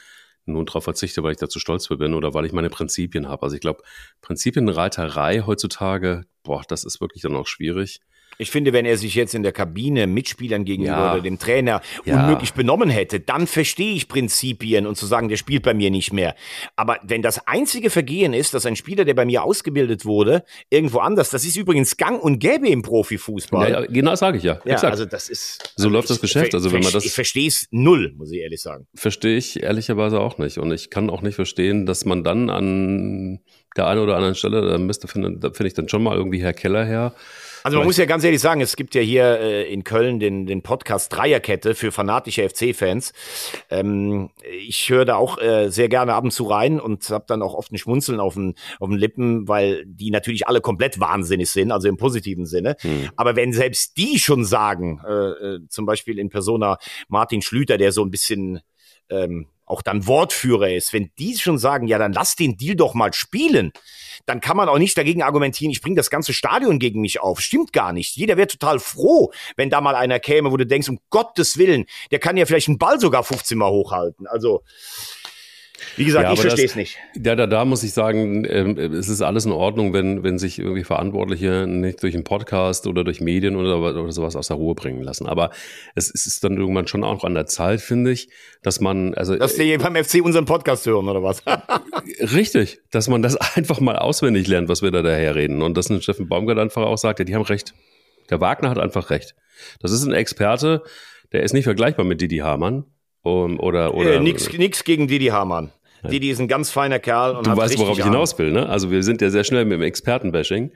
nun darauf verzichte, weil ich dazu stolz bin oder weil ich meine Prinzipien habe. Also ich glaube, Prinzipienreiterei heutzutage, boah, das ist wirklich dann auch schwierig. Ich finde, wenn er sich jetzt in der Kabine Mitspielern gegenüber ja. oder dem Trainer ja. unmöglich benommen hätte, dann verstehe ich Prinzipien und zu sagen, der spielt bei mir nicht mehr. Aber wenn das einzige Vergehen ist, dass ein Spieler, der bei mir ausgebildet wurde, irgendwo anders, das ist übrigens gang und gäbe im Profifußball. Ja, genau, sage ich ja. Ja, Exakt. also das ist. So also läuft das Geschäft. Also wenn man das. Ich verstehe es null, muss ich ehrlich sagen. Verstehe ich ehrlicherweise auch nicht. Und ich kann auch nicht verstehen, dass man dann an der einen oder anderen Stelle, da müsste, finde, da finde ich dann schon mal irgendwie Herr Keller her also man muss ja ganz ehrlich sagen, es gibt ja hier äh, in Köln den, den Podcast Dreierkette für fanatische FC-Fans. Ähm, ich höre da auch äh, sehr gerne ab und zu rein und habe dann auch oft ein Schmunzeln auf den, auf den Lippen, weil die natürlich alle komplett wahnsinnig sind, also im positiven Sinne. Hm. Aber wenn selbst die schon sagen, äh, äh, zum Beispiel in Persona Martin Schlüter, der so ein bisschen ähm, auch dann Wortführer ist, wenn die schon sagen, ja, dann lass den Deal doch mal spielen, dann kann man auch nicht dagegen argumentieren, ich bringe das ganze Stadion gegen mich auf. Stimmt gar nicht. Jeder wäre total froh, wenn da mal einer käme, wo du denkst, um Gottes Willen, der kann ja vielleicht einen Ball sogar 15 Mal hochhalten. Also Wie gesagt, ja, ich verstehe es nicht. Ja, da, da muss ich sagen, äh, es ist alles in Ordnung, wenn, wenn sich irgendwie Verantwortliche nicht durch einen Podcast oder durch Medien oder, oder sowas aus der Ruhe bringen lassen. Aber es, es ist dann irgendwann schon auch an der Zeit, finde ich, dass man, also. Dass die beim FC unseren Podcast hören, oder was? richtig, dass man das einfach mal auswendig lernt, was wir da daher reden. Und dass ein Steffen Baumgart einfach auch sagt, ja, die haben recht. Der Wagner hat einfach recht. Das ist ein Experte, der ist nicht vergleichbar mit Didi Hamann. Um, oder, oder, äh, nix, nix gegen Didi Hamann. Ja. Didi ist ein ganz feiner Kerl. Und du weißt, worauf ich hinaus will, ne? Also wir sind ja sehr schnell mit dem Expertenbashing.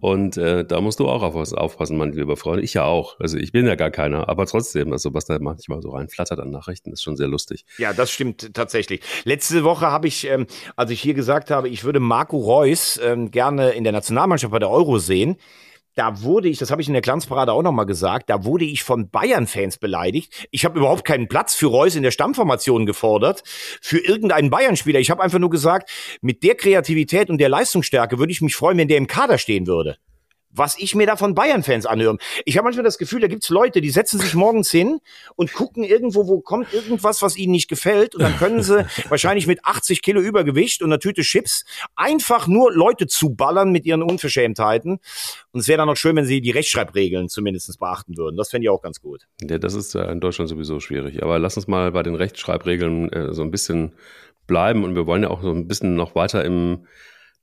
Und äh, da musst du auch auf was aufpassen, mein lieber Freund. Ich ja auch. Also ich bin ja gar keiner. Aber trotzdem, also was da manchmal so reinflattert an Nachrichten, ist schon sehr lustig. Ja, das stimmt tatsächlich. Letzte Woche habe ich, ähm, als ich hier gesagt habe, ich würde Marco Reus ähm, gerne in der Nationalmannschaft bei der Euro sehen, da wurde ich, das habe ich in der Glanzparade auch nochmal gesagt, da wurde ich von Bayern-Fans beleidigt. Ich habe überhaupt keinen Platz für Reus in der Stammformation gefordert, für irgendeinen Bayern-Spieler. Ich habe einfach nur gesagt, mit der Kreativität und der Leistungsstärke würde ich mich freuen, wenn der im Kader stehen würde was ich mir da von Bayern-Fans anhöre. Ich habe manchmal das Gefühl, da gibt's Leute, die setzen sich morgens hin und gucken irgendwo, wo kommt irgendwas, was ihnen nicht gefällt. Und dann können sie wahrscheinlich mit 80 Kilo Übergewicht und einer Tüte Chips einfach nur Leute zuballern mit ihren Unverschämtheiten. Und es wäre dann noch schön, wenn sie die Rechtschreibregeln zumindest beachten würden. Das fände ich auch ganz gut. Ja, das ist ja in Deutschland sowieso schwierig. Aber lass uns mal bei den Rechtschreibregeln äh, so ein bisschen bleiben. Und wir wollen ja auch so ein bisschen noch weiter im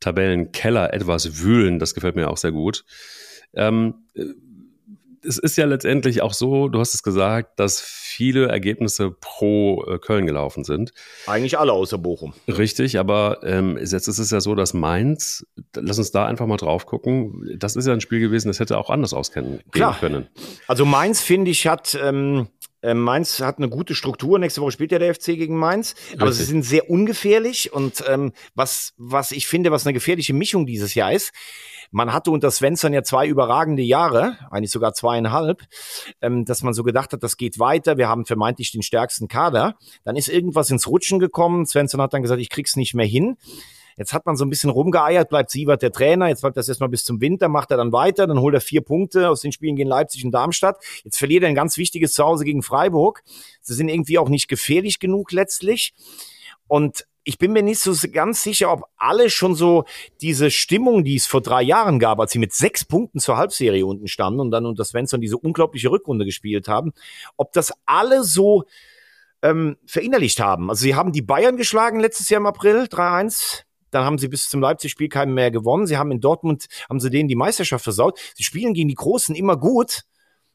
Tabellenkeller etwas wühlen. Das gefällt mir auch sehr gut. Ähm, es ist ja letztendlich auch so, du hast es gesagt, dass viele Ergebnisse pro äh, Köln gelaufen sind. Eigentlich alle außer Bochum. Richtig, aber ähm, jetzt ist es ja so, dass Mainz, lass uns da einfach mal drauf gucken, das ist ja ein Spiel gewesen, das hätte auch anders auskennen Klar. können. Also Mainz, finde ich, hat ähm, ähm, Mainz hat eine gute Struktur. Nächste Woche spielt ja der FC gegen Mainz. Aber Richtig. sie sind sehr ungefährlich. Und ähm, was, was ich finde, was eine gefährliche Mischung dieses Jahr ist, man hatte unter Svensson ja zwei überragende Jahre, eigentlich sogar zweieinhalb, ähm, dass man so gedacht hat, das geht weiter, wir haben vermeintlich den stärksten Kader. Dann ist irgendwas ins Rutschen gekommen. Svensson hat dann gesagt, ich krieg's nicht mehr hin. Jetzt hat man so ein bisschen rumgeeiert, bleibt Sievert der Trainer, jetzt bleibt das erstmal bis zum Winter, macht er dann weiter, dann holt er vier Punkte aus den Spielen gegen Leipzig und Darmstadt. Jetzt verliert er ein ganz wichtiges Zuhause gegen Freiburg. Sie sind irgendwie auch nicht gefährlich genug letztlich. Und ich bin mir nicht so ganz sicher, ob alle schon so diese Stimmung, die es vor drei Jahren gab, als sie mit sechs Punkten zur Halbserie unten standen und dann unter Svensson diese unglaubliche Rückrunde gespielt haben, ob das alle so ähm, verinnerlicht haben. Also sie haben die Bayern geschlagen letztes Jahr im April, 3-1. Dann haben sie bis zum Leipzig-Spiel keinen mehr gewonnen. Sie haben in Dortmund, haben sie denen die Meisterschaft versaut. Sie spielen gegen die Großen immer gut,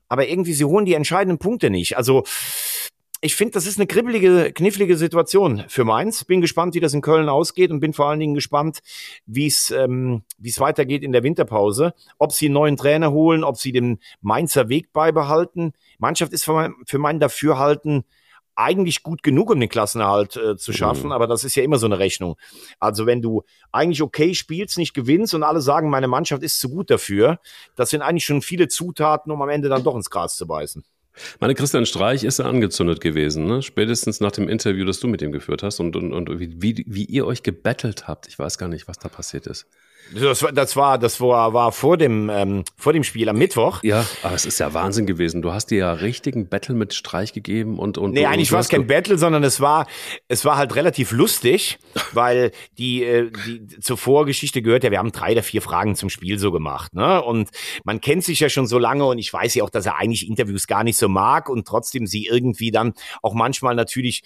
aber irgendwie sie holen die entscheidenden Punkte nicht. Also ich finde, das ist eine kribbelige, knifflige Situation für Mainz. Bin gespannt, wie das in Köln ausgeht und bin vor allen Dingen gespannt, wie es ähm, wie es weitergeht in der Winterpause. Ob sie einen neuen Trainer holen, ob sie den Mainzer Weg beibehalten. Mannschaft ist für mein, für mein Dafürhalten eigentlich gut genug, um den Klassenerhalt äh, zu schaffen, mhm. aber das ist ja immer so eine Rechnung. Also wenn du eigentlich okay spielst, nicht gewinnst und alle sagen, meine Mannschaft ist zu gut dafür, das sind eigentlich schon viele Zutaten, um am Ende dann doch ins Gras zu beißen. Meine Christian Streich ist ja angezündet gewesen, ne? spätestens nach dem Interview, das du mit ihm geführt hast und, und, und wie, wie ihr euch gebettelt habt. Ich weiß gar nicht, was da passiert ist. Das, war, das war, das war, war vor dem, ähm, vor dem Spiel am Mittwoch. Ja, aber es ist ja Wahnsinn gewesen. Du hast dir ja richtigen Battle mit Streich gegeben und, und. Nee, eigentlich war es kein Battle, sondern es war, es war halt relativ lustig, weil die, äh, die zur Vorgeschichte gehört ja, wir haben drei oder vier Fragen zum Spiel so gemacht, ne? Und man kennt sich ja schon so lange und ich weiß ja auch, dass er eigentlich Interviews gar nicht so mag und trotzdem sie irgendwie dann auch manchmal natürlich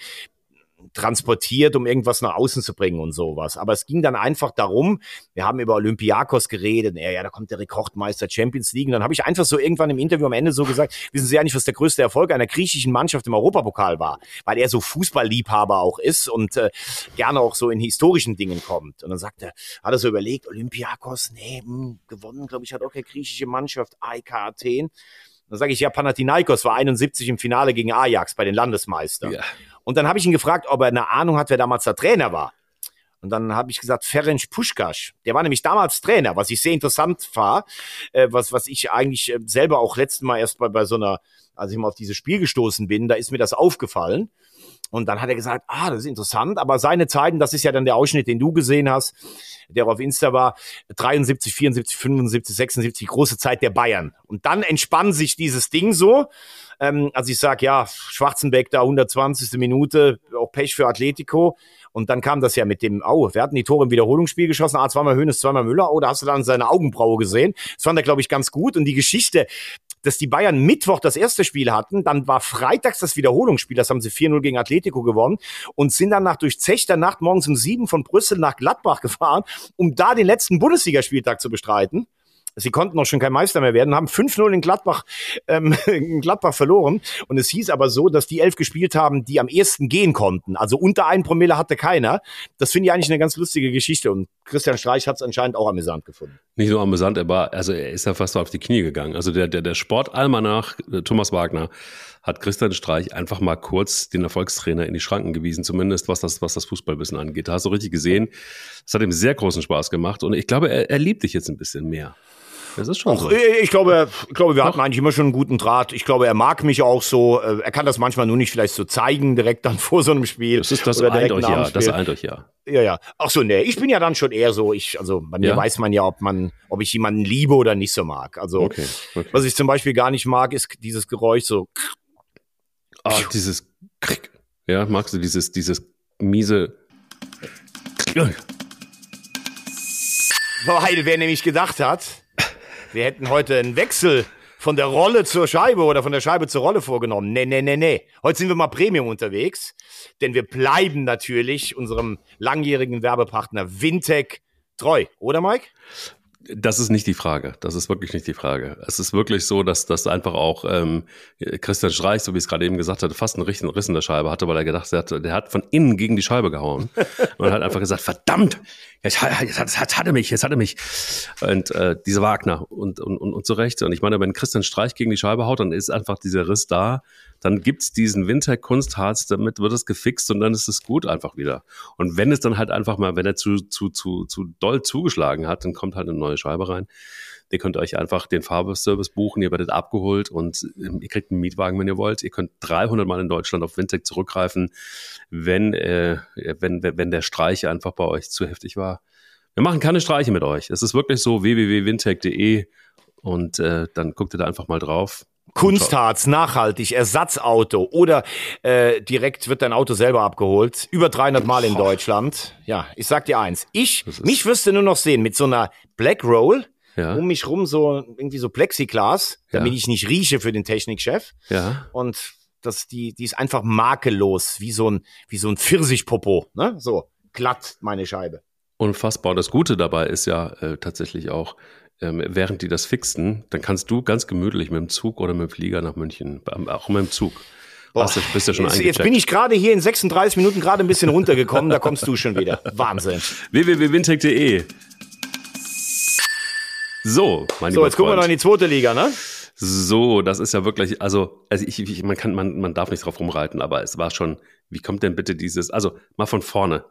transportiert, um irgendwas nach außen zu bringen und sowas. Aber es ging dann einfach darum, wir haben über Olympiakos geredet, ja, ja, da kommt der Rekordmeister Champions League. Und dann habe ich einfach so irgendwann im Interview am Ende so gesagt, wissen Sie eigentlich, was der größte Erfolg einer griechischen Mannschaft im Europapokal war? Weil er so Fußballliebhaber auch ist und äh, gerne auch so in historischen Dingen kommt. Und dann sagt er, hat er so überlegt, Olympiakos, nee, mh, hm, gewonnen, glaube ich, hat auch keine griechische Mannschaft, AIK Athen. Dann sage ich, ja, Panathinaikos war 71 im Finale gegen Ajax bei den Landesmeistern. Ja. Und dann habe ich ihn gefragt, ob er eine Ahnung hat, wer damals der Trainer war. Und dann habe ich gesagt, Ferenc Puschkasch. Der war nämlich damals Trainer, was ich sehr interessant war, äh, was, was ich eigentlich äh, selber auch letztes Mal erst bei, bei so einer, als ich mal auf dieses Spiel gestoßen bin, da ist mir das aufgefallen. Und dann hat er gesagt, ah, das ist interessant, aber seine Zeiten, das ist ja dann der Ausschnitt, den du gesehen hast, der auf Insta war, 73, 74, 75, 76, große Zeit der Bayern. Und dann entspann sich dieses Ding so. Ähm, also ich sag ja, Schwarzenbeck da 120. Minute, auch Pech für Atletico. Und dann kam das ja mit dem, oh, wir hatten die Tore im Wiederholungsspiel geschossen, ah, zweimal Höhnes, zweimal Müller, oh, da hast du dann seine Augenbraue gesehen. Das fand er, glaube ich, ganz gut. Und die Geschichte, dass die Bayern Mittwoch das erste Spiel hatten, dann war freitags das Wiederholungsspiel, das haben sie 4-0 gegen Atletico gewonnen und sind dann nach durchzechter Nacht morgens um sieben von Brüssel nach Gladbach gefahren, um da den letzten Bundesligaspieltag zu bestreiten. Sie konnten noch schon kein Meister mehr werden, haben 5-0 in Gladbach, ähm, in Gladbach verloren. Und es hieß aber so, dass die elf gespielt haben, die am ersten gehen konnten. Also unter ein Promille hatte keiner. Das finde ich eigentlich eine ganz lustige Geschichte. Und Christian Streich hat es anscheinend auch amüsant gefunden. Nicht nur amüsant, er war, also er ist ja fast auf die Knie gegangen. Also der, der, der Sportalmanach äh, Thomas Wagner hat Christian Streich einfach mal kurz den Erfolgstrainer in die Schranken gewiesen, zumindest was das, was das Fußballwissen angeht. Da hast du richtig gesehen. Das hat ihm sehr großen Spaß gemacht und ich glaube, er, er liebt dich jetzt ein bisschen mehr. Das ist schon so. Ich glaube, ich glaube, wir Doch. hatten eigentlich immer schon einen guten Draht. Ich glaube, er mag mich auch so. Äh, er kann das manchmal nur nicht vielleicht so zeigen, direkt dann vor so einem Spiel. Das ist das eint euch ja. Das eint euch ja. Ja, ja. Ach so, nee, ich bin ja dann schon eher so, ich, also bei mir ja? weiß man ja, ob man, ob ich jemanden liebe oder nicht so mag. Also, okay, okay. was ich zum Beispiel gar nicht mag, ist dieses Geräusch so. Ah, dieses, ja, magst du dieses, dieses miese. Weil, wer nämlich gedacht hat, wir hätten heute einen Wechsel von der Rolle zur Scheibe oder von der Scheibe zur Rolle vorgenommen. Nee, nee, nee, nee. Heute sind wir mal Premium unterwegs, denn wir bleiben natürlich unserem langjährigen Werbepartner Wintec treu, oder Mike? Das ist nicht die Frage. Das ist wirklich nicht die Frage. Es ist wirklich so, dass das einfach auch ähm, Christian Streich, so wie es gerade eben gesagt hatte, fast einen richtigen Riss in der Scheibe hatte, weil er gedacht hat, der hat von innen gegen die Scheibe gehauen und hat einfach gesagt, verdammt, jetzt, jetzt, jetzt, jetzt hatte mich, jetzt hatte mich. Und äh, diese Wagner und, und, und, und zu Recht. Und ich meine, wenn Christian Streich gegen die Scheibe haut, dann ist einfach dieser Riss da dann gibt's diesen Winter-Kunstharz, damit wird es gefixt und dann ist es gut einfach wieder. Und wenn es dann halt einfach mal, wenn er zu, zu, zu, zu doll zugeschlagen hat, dann kommt halt eine neue Scheibe rein. Ihr könnt euch einfach den Fahrservice buchen, ihr werdet abgeholt und ähm, ihr kriegt einen Mietwagen, wenn ihr wollt. Ihr könnt 300 Mal in Deutschland auf Wintec zurückgreifen, wenn, äh, wenn, wenn der Streich einfach bei euch zu heftig war. Wir machen keine Streiche mit euch. Es ist wirklich so www.wintec.de und äh, dann guckt ihr da einfach mal drauf. Kunstharz, nachhaltig, Ersatzauto oder äh, direkt wird dein Auto selber abgeholt. Über 300 Mal in Deutschland. Ja, ich sag dir eins. Ich, mich wirst du nur noch sehen mit so einer Black Roll. Ja. Um mich rum so irgendwie so Plexiglas, damit ja. ich nicht rieche für den Technikchef. Ja. Und das, die, die ist einfach makellos, wie so ein, wie so ein Pfirsichpopo, ne? So glatt meine Scheibe. Unfassbar. Das Gute dabei ist ja äh, tatsächlich auch, ähm, während die das fixen, dann kannst du ganz gemütlich mit dem Zug oder mit dem Flieger nach München, auch mit dem Zug. Boah, du, bist ja schon jetzt, jetzt bin ich gerade hier in 36 Minuten gerade ein bisschen runtergekommen, da kommst du schon wieder. Wahnsinn. www.wintech.de So, mein So, jetzt gucken wir noch in die zweite Liga, ne? So, das ist ja wirklich, also, also ich, ich, man kann, man, man darf nicht drauf rumreiten, aber es war schon, wie kommt denn bitte dieses, also mal von vorne.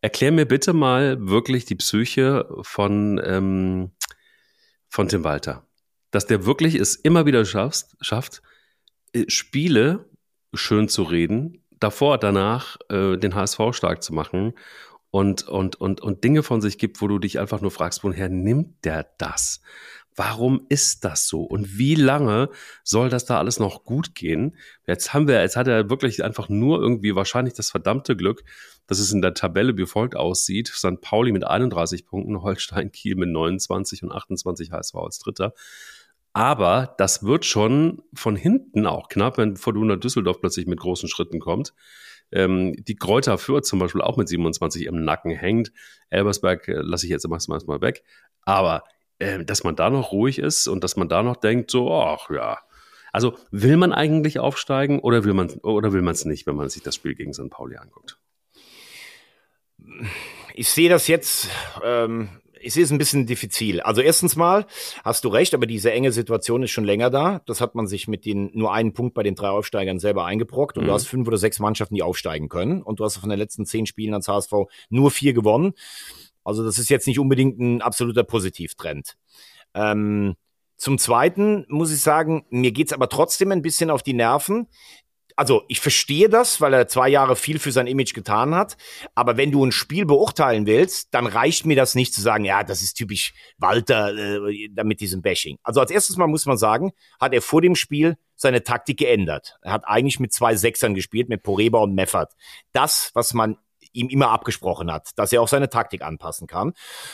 Erklär mir bitte mal wirklich die Psyche von, ähm, von Tim Walter. Dass der wirklich es immer wieder schafft, schafft äh, Spiele schön zu reden, davor, danach äh, den HSV stark zu machen und, und, und, und Dinge von sich gibt, wo du dich einfach nur fragst, woher nimmt der das? Warum ist das so? Und wie lange soll das da alles noch gut gehen? Jetzt haben wir, jetzt hat er wirklich einfach nur irgendwie wahrscheinlich das verdammte Glück, dass es in der Tabelle wie folgt aussieht. St. Pauli mit 31 Punkten, Holstein Kiel mit 29 und 28 HSV als Dritter. Aber das wird schon von hinten auch knapp, wenn Fortuna Düsseldorf plötzlich mit großen Schritten kommt. Ähm, die Kräuter Fürth zum Beispiel auch mit 27 im Nacken hängt. Elbersberg äh, lasse ich jetzt erstmal weg. Aber äh, dass man da noch ruhig ist und dass man da noch denkt, so, ach ja. Also will man eigentlich aufsteigen oder will man oder will man es nicht, wenn man sich das Spiel gegen St. Pauli anguckt? Ich sehe das jetzt, ähm, ich sehe es ein bisschen diffizil. Also erstens mal hast du recht, aber diese enge Situation ist schon länger da. Das hat man sich mit den nur einen Punkt bei den drei Aufsteigern selber eingebrockt und mhm. du hast fünf oder sechs Mannschaften, die aufsteigen können und du hast von den letzten zehn Spielen als HSV nur vier gewonnen. Also das ist jetzt nicht unbedingt ein absoluter Positivtrend. Ähm, zum Zweiten muss ich sagen, mir geht's aber trotzdem ein bisschen auf die Nerven also ich verstehe das, weil er zwei Jahre viel für sein Image getan hat. Aber wenn du ein Spiel beurteilen willst, dann reicht mir das nicht zu sagen, ja, das ist typisch Walter äh, mit diesem Bashing. Also als erstes Mal muss man sagen, hat er vor dem Spiel seine Taktik geändert. Er hat eigentlich mit zwei Sechsern gespielt, mit Poreba und Meffert. Das, was man ihm immer abgesprochen hat, dass er auch seine Taktik anpassen kann.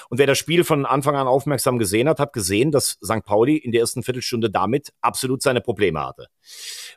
Und wer das Spiel von Anfang an aufmerksam gesehen hat, hat gesehen, dass St. Pauli in der ersten Viertelstunde damit absolut seine Probleme hatte.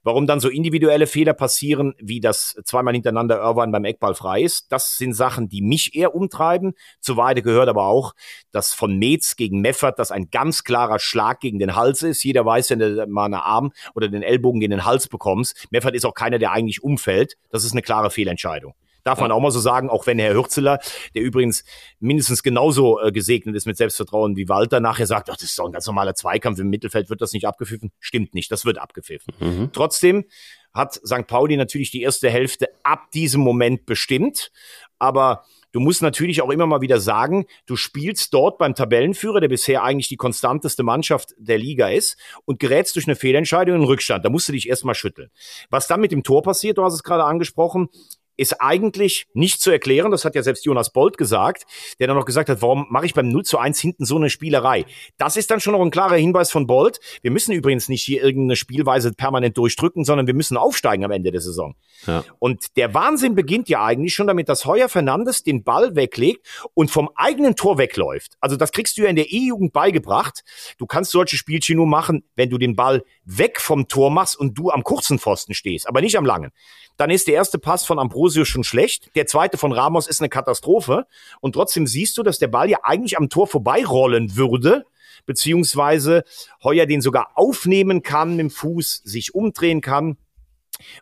Warum dann so individuelle Fehler passieren, wie das zweimal hintereinander Irvine beim Eckball frei ist, das sind Sachen, die mich eher umtreiben. Zu Weide gehört aber auch, dass von Metz gegen Meffert das ein ganz klarer Schlag gegen den Hals ist. Jeder weiß, wenn du mal einen Arm oder den Ellbogen gegen den Hals bekommst. Meffert ist auch keiner, der eigentlich umfällt. Das ist eine klare Fehlentscheidung. Darf man auch mal so sagen, auch wenn Herr Hürzeler, der übrigens mindestens genauso äh, gesegnet ist mit Selbstvertrauen wie Walter, nachher sagt, ach, das ist doch ein ganz normaler Zweikampf, im Mittelfeld wird das nicht abgepfiffen. Stimmt nicht, das wird abgepfiffen. Mhm. Trotzdem hat St. Pauli natürlich die erste Hälfte ab diesem Moment bestimmt, aber Du musst natürlich auch immer mal wieder sagen, du spielst dort beim Tabellenführer, der bisher eigentlich die konstanteste Mannschaft der Liga ist, und gerätst durch eine Fehlentscheidung in Rückstand. Da musst du dich erstmal schütteln. Was dann mit dem Tor passiert, du hast es gerade angesprochen, ist eigentlich nicht zu erklären. Das hat ja selbst Jonas Bolt gesagt, der dann noch gesagt hat, warum mache ich beim 0 zu 1 hinten so eine Spielerei? Das ist dann schon noch ein klarer Hinweis von Bolt. Wir müssen übrigens nicht hier irgendeine Spielweise permanent durchdrücken, sondern wir müssen aufsteigen am Ende der Saison. Ja. Und der Wahnsinn beginnt ja eigentlich schon damit, dass Heuer Fernandes den Ball weglegt und vom eigenen Tor wegläuft. Also das kriegst du ja in der E-Jugend beigebracht. Du kannst solche Spielchen nur machen, wenn du den Ball weg vom Tor machst und du am kurzen Pfosten stehst, aber nicht am langen dann ist der erste Pass von Ambrosio schon schlecht. Der zweite von Ramos ist eine Katastrophe. Und trotzdem siehst du, dass der Ball ja eigentlich am Tor vorbeirollen würde beziehungsweise Heuer den sogar aufnehmen kann mit dem Fuß, sich umdrehen kann,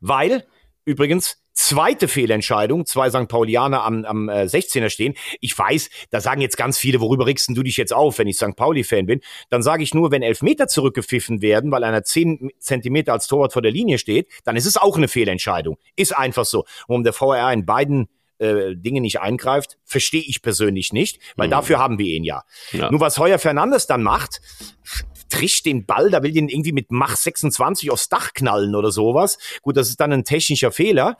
weil übrigens Zweite Fehlentscheidung, zwei St. Paulianer am, am äh, 16er stehen. Ich weiß, da sagen jetzt ganz viele, worüber regst du dich jetzt auf, wenn ich St. Pauli-Fan bin? Dann sage ich nur, wenn elf Meter zurückgepfiffen werden, weil einer zehn Zentimeter als Torwart vor der Linie steht, dann ist es auch eine Fehlentscheidung. Ist einfach so. Und um der VR in beiden äh, Dinge nicht eingreift, verstehe ich persönlich nicht, weil mhm. dafür haben wir ihn ja. ja. Nur was Heuer Fernandes dann macht, trischt den Ball, da will den irgendwie mit Mach 26 aufs Dach knallen oder sowas. Gut, das ist dann ein technischer Fehler.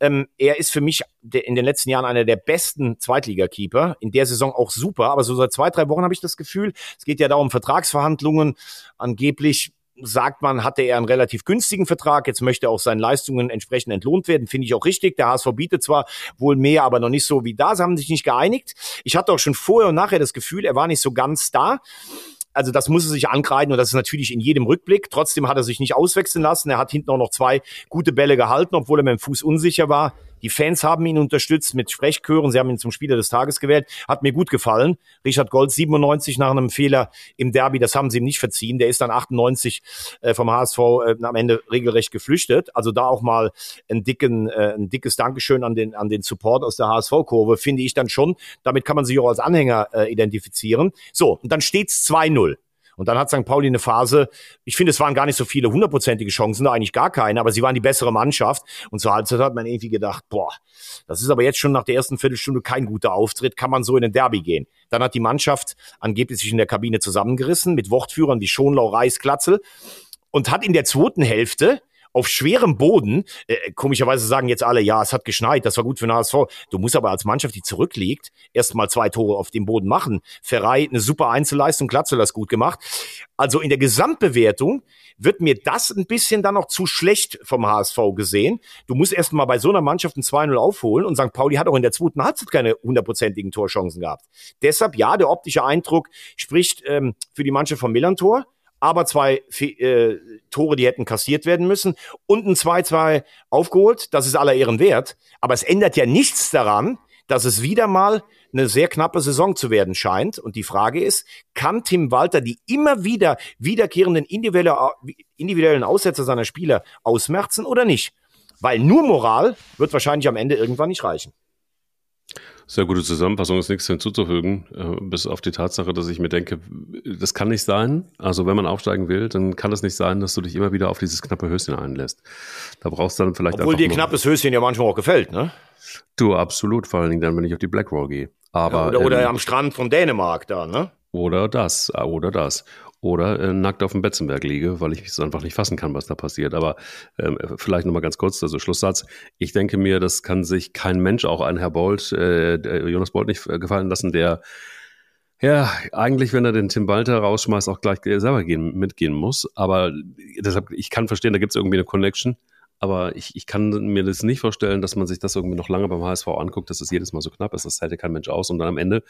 Ähm, er ist für mich in den letzten Jahren einer der besten Zweitligakeeper. In der Saison auch super, aber so seit zwei, drei Wochen habe ich das Gefühl, es geht ja da um Vertragsverhandlungen. Angeblich sagt man, hatte er einen relativ günstigen Vertrag. Jetzt möchte auch seine Leistungen entsprechend entlohnt werden. Finde ich auch richtig. Der HSV bietet zwar wohl mehr, aber noch nicht so wie da. Sie haben sich nicht geeinigt. Ich hatte auch schon vorher und nachher das Gefühl, er war nicht so ganz da. Also das muss er sich ankreiden und das ist natürlich in jedem Rückblick. Trotzdem hat er sich nicht auswechseln lassen. Er hat hinten auch noch zwei gute Bälle gehalten, obwohl er mit dem Fuß unsicher war. Die Fans haben ihn unterstützt mit Sprechchören. Sie haben ihn zum Spieler des Tages gewählt. Hat mir gut gefallen. Richard Gold 97 nach einem Fehler im Derby, das haben sie ihm nicht verziehen. Der ist dann 98 äh, vom HSV äh, am Ende regelrecht geflüchtet. Also da auch mal ein, dicken, äh, ein dickes Dankeschön an den, an den Support aus der HSV-Kurve, finde ich dann schon. Damit kann man sich auch als Anhänger äh, identifizieren. So, und dann steht's 2-0. Und dann hat St. Pauli eine Phase, ich finde, es waren gar nicht so viele hundertprozentige Chancen, eigentlich gar keine, aber sie waren die bessere Mannschaft. Und zur Halbzeit hat man irgendwie gedacht, boah, das ist aber jetzt schon nach der ersten Viertelstunde kein guter Auftritt, kann man so in den Derby gehen. Dann hat die Mannschaft angeblich sich in der Kabine zusammengerissen mit Wortführern wie Schonlau, Reis, Glatzel und hat in der zweiten Hälfte auf schwerem Boden. Äh, komischerweise sagen jetzt alle, ja, es hat geschneit, das war gut für den HSV. Du musst aber als Mannschaft, die zurückliegt, erstmal zwei Tore auf dem Boden machen. Ferrei, eine super Einzelleistung, Glatzel das gut gemacht. Also in der Gesamtbewertung wird mir das ein bisschen dann noch zu schlecht vom HSV gesehen. Du musst erstmal bei so einer Mannschaft ein 2-0 aufholen und St. Pauli hat auch in der zweiten Halbzeit keine hundertprozentigen Torchancen gehabt. Deshalb, ja, der optische Eindruck spricht ähm, für die Mannschaft vom Millantor aber zwei äh, Tore, die hätten kassiert werden müssen und ein 2-2 aufgeholt. Das ist aller Ehren wert. Aber es ändert ja nichts daran, dass es wieder mal eine sehr knappe Saison zu werden scheint. Und die Frage ist, kann Tim Walter die immer wieder wiederkehrenden individuellen Aussätze seiner Spieler ausmerzen oder nicht? Weil nur Moral wird wahrscheinlich am Ende irgendwann nicht reichen. Sehr gute Zusammenfassung, ist nichts hinzuzufügen, äh, bis auf die Tatsache, dass ich mir denke, das kann nicht sein. Also wenn man aufsteigen will, dann kann es nicht sein, dass du dich immer wieder auf dieses knappe Höschen einlässt. Da brauchst du dann vielleicht Obwohl dir knappes Höschen ja manchmal auch gefällt, ne? Du, absolut, vor allen Dingen dann, wenn ich auf die Blackroll gehe. Aber, ja, oder, oder ähm, am Strand von Dänemark da, ne? Oder das, oder das oder äh, nackt auf dem Betzenberg liege, weil ich es einfach nicht fassen kann, was da passiert. Aber ähm, vielleicht nochmal ganz kurz, also Schlusssatz. Ich denke mir, das kann sich kein Mensch, auch ein Herr Bolt, äh, Jonas Bolt nicht äh, gefallen lassen, der ja, eigentlich, wenn er den Tim Walter rausschmeißt, auch gleich selber gehen, mitgehen muss. Aber deshalb, ich kann verstehen, da gibt es irgendwie eine Connection. aber ich, ich kann mir das nicht vorstellen, dass man sich das irgendwie noch lange beim HSV anguckt, dass es jedes Mal so knapp ist. Das hält kein Mensch aus. Und dann am Ende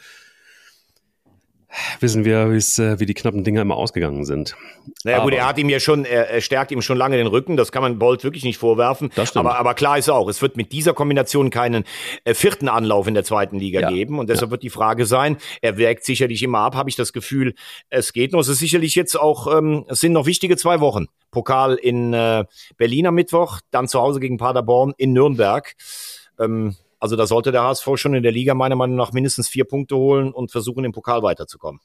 wissen wir, äh, wie die knappen Dinger immer ausgegangen sind. Naja gut, er hat ihm ja schon, er, er, stärkt ihm schon lange den Rücken, das kann man Bolt wirklich nicht vorwerfen. Das stimmt. Aber, aber klar ist auch, es wird mit dieser Kombination keinen äh, vierten Anlauf in der zweiten Liga ja. geben und deshalb ja. wird die Frage sein, er wägt sicherlich immer ab, habe ich das Gefühl, es geht noch. Es ist sicherlich jetzt auch, ähm, es sind noch wichtige zwei Wochen. Pokal in äh, Berlin am Mittwoch, dann zu Hause gegen Paderborn in Nürnberg. Ähm, also da sollte der HSV schon in der Liga meiner Meinung nach mindestens vier Punkte holen und versuchen, im Pokal weiterzukommen.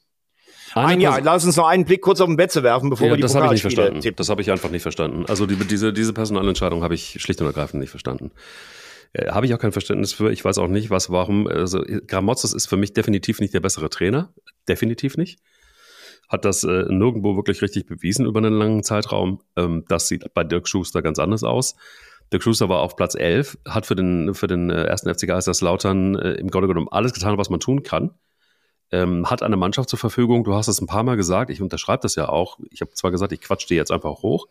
Ein Jahr, lass uns noch einen Blick kurz auf den Betze werfen, bevor ja, wir die das habe ich nicht verstanden. Tippen. Das habe ich einfach nicht verstanden. Also die, diese, diese Personalentscheidung habe ich schlicht und ergreifend nicht verstanden. Äh, habe ich auch kein Verständnis für. Ich weiß auch nicht, was, warum. Also Gramotzes ist für mich definitiv nicht der bessere Trainer. Definitiv nicht. Hat das äh, nirgendwo wirklich richtig bewiesen über einen langen Zeitraum. Ähm, das sieht bei Dirk Schuster ganz anders aus. Dirk Schuster war auf Platz 11, hat für den, für den äh, ersten FC Kaiserslautern äh, im Grunde genommen alles getan, was man tun kann. Ähm, hat eine Mannschaft zur Verfügung. Du hast es ein paar Mal gesagt, ich unterschreibe das ja auch. Ich habe zwar gesagt, ich quatsch dir jetzt einfach hoch,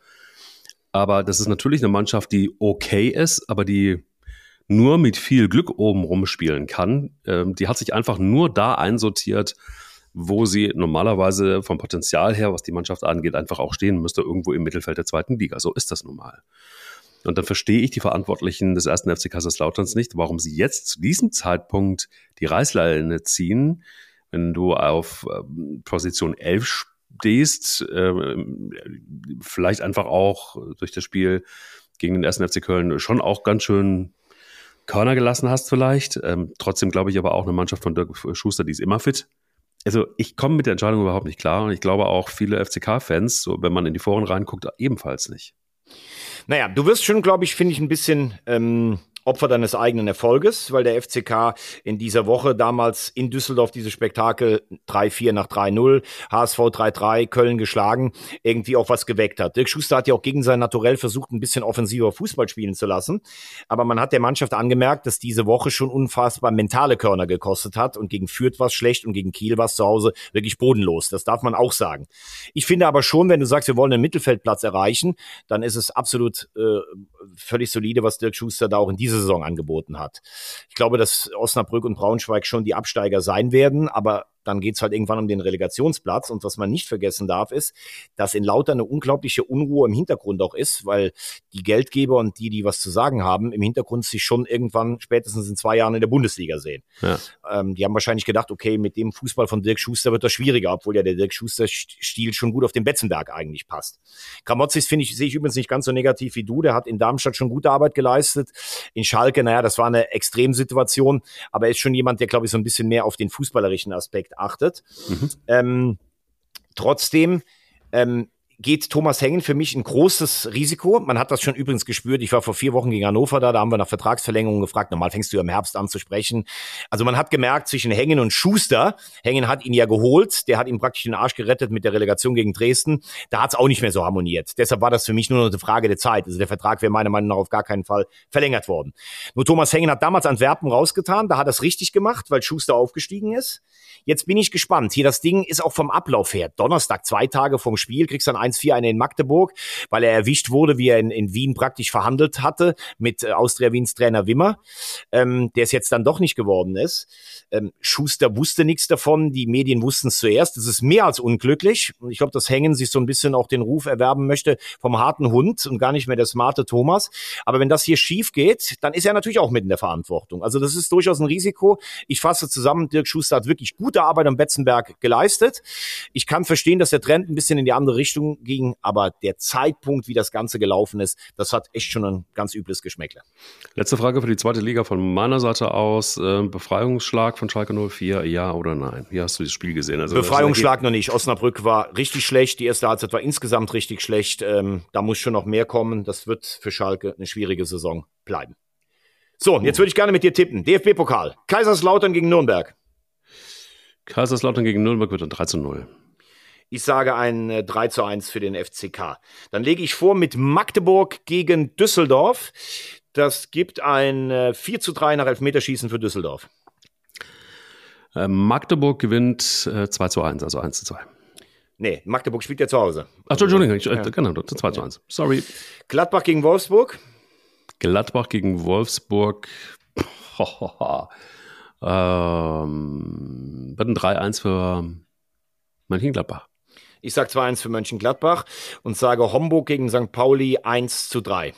aber das ist natürlich eine Mannschaft, die okay ist, aber die nur mit viel Glück oben rumspielen kann. Ähm, die hat sich einfach nur da einsortiert, wo sie normalerweise vom Potenzial her, was die Mannschaft angeht, einfach auch stehen müsste, irgendwo im Mittelfeld der zweiten Liga. So ist das nun mal. Und dann verstehe ich die Verantwortlichen des ersten FC Kaiserslauterns nicht, warum sie jetzt zu diesem Zeitpunkt die Reißleine ziehen, wenn du auf ähm, Position 11 stehst, äh, vielleicht einfach auch durch das Spiel gegen den ersten FC Köln schon auch ganz schön Körner gelassen hast vielleicht. Ähm, trotzdem glaube ich aber auch eine Mannschaft von Dirk Schuster, die ist immer fit. Also ich komme mit der Entscheidung überhaupt nicht klar und ich glaube auch viele FCK-Fans, so wenn man in die Foren reinguckt, ebenfalls nicht. Naja, du wirst schon, glaube ich, finde ich, ein bisschen ähm, Opfer deines eigenen Erfolges, weil der FCK in dieser Woche damals in Düsseldorf diese Spektakel 3-4 nach 3-0, HSV 3-3, Köln geschlagen, irgendwie auch was geweckt hat. Dirk Schuster hat ja auch gegen sein Naturell versucht, ein bisschen offensiver Fußball spielen zu lassen. Aber man hat der Mannschaft angemerkt, dass diese Woche schon unfassbar mentale Körner gekostet hat und gegen Fürth war es schlecht und gegen Kiel war es zu Hause wirklich bodenlos. Das darf man auch sagen. Ich finde aber schon, wenn du sagst, wir wollen einen Mittelfeldplatz erreichen, dann ist es absolut äh, völlig solide, was Dirk Schuster da auch in dieser Saison angeboten hat. Ich glaube, dass Osnabrück und Braunschweig schon die Absteiger sein werden, aber dann geht's halt irgendwann um den Relegationsplatz. Und was man nicht vergessen darf, ist, dass in Lauter eine unglaubliche Unruhe im Hintergrund auch ist, weil die Geldgeber und die, die was zu sagen haben, im Hintergrund sich schon irgendwann spätestens in zwei Jahren in der Bundesliga sehen. Ja. Ähm, die haben wahrscheinlich gedacht, okay, mit dem Fußball von Dirk Schuster wird das schwieriger, obwohl ja der Dirk Schuster-Stil schon gut auf den Betzenberg eigentlich passt. Kramotzis finde ich, sehe ich übrigens nicht ganz so negativ wie du. Der hat in Darmstadt schon gute Arbeit geleistet. In Schalke, naja, das war eine Extremsituation, aber er ist schon jemand, der, glaube ich, so ein bisschen mehr auf den fußballerischen Aspekt achtet. Mhm. Ähm, trotzdem ähm, geht Thomas Hengen für mich ein großes Risiko. Man hat das schon übrigens gespürt. Ich war vor vier Wochen gegen Hannover da, da haben wir nach Vertragsverlängerung gefragt. Normal fängst du im Herbst an zu sprechen. Also man hat gemerkt zwischen Hengen und Schuster. Hengen hat ihn ja geholt. Der hat ihm praktisch den Arsch gerettet mit der Relegation gegen Dresden. Da hat es auch nicht mehr so harmoniert. Deshalb war das für mich nur noch eine Frage der Zeit. Also der Vertrag wäre meiner Meinung nach auf gar keinen Fall verlängert worden. Nur Thomas Hengen hat damals Antwerpen rausgetan. Da hat er richtig gemacht, weil Schuster aufgestiegen ist. Jetzt bin ich gespannt. Hier das Ding ist auch vom Ablauf her. Donnerstag, zwei Tage vom Spiel, kriegst dann 1-4 eine in Magdeburg, weil er erwischt wurde, wie er in, in Wien praktisch verhandelt hatte mit äh, Austria Wiens Trainer Wimmer, ähm, der es jetzt dann doch nicht geworden ist. Ähm, Schuster wusste nichts davon, die Medien wussten es zuerst. Das ist mehr als unglücklich. Ich glaube, dass Hängen sich so ein bisschen auch den Ruf erwerben möchte vom harten Hund und gar nicht mehr der smarte Thomas. Aber wenn das hier schief geht, dann ist er natürlich auch mit in der Verantwortung. Also das ist durchaus ein Risiko. Ich fasse zusammen, Dirk Schuster hat wirklich gute Arbeit am Betzenberg geleistet. Ich kann verstehen, dass der Trend ein bisschen in die andere Richtung ging, aber der Zeitpunkt, wie das Ganze gelaufen ist, das hat echt schon ein ganz übles Geschmäckle. Letzte Frage für die zweite Liga von meiner Seite aus. Äh, Befreiungsschlag von Schalke 04, ja oder nein? Wie hast du das Spiel gesehen? Also, Befreiungsschlag noch nicht. Osnabrück war richtig schlecht. Die erste Halbzeit war insgesamt richtig schlecht. Ähm, da muss schon noch mehr kommen. Das wird für Schalke eine schwierige Saison bleiben. So, jetzt würde ich gerne mit dir tippen. DFB-Pokal. Kaiserslautern gegen Nürnberg. Kaiserslautern gegen Nürnberg wird ein 3 zu 0. Ich sage ein äh, 3 zu 1 für den FCK. Dann lege ich vor mit Magdeburg gegen Düsseldorf. Das gibt ein äh, 4 zu 3 nach Elfmeterschießen für Düsseldorf. Äh, Magdeburg gewinnt äh, 2 zu 1, also 1 zu 2. Nee, Magdeburg spielt ja zu Hause. Ach, Entschuldigung, ich, ja. genau, 2 zu 1. Sorry. Gladbach gegen Wolfsburg. Gladbach gegen Wolfsburg. ähm, wird ein 3-1 für Mönchengladbach. Ich sage 2-1 für Mönchengladbach und sage Homburg gegen St. Pauli 1 zu 3.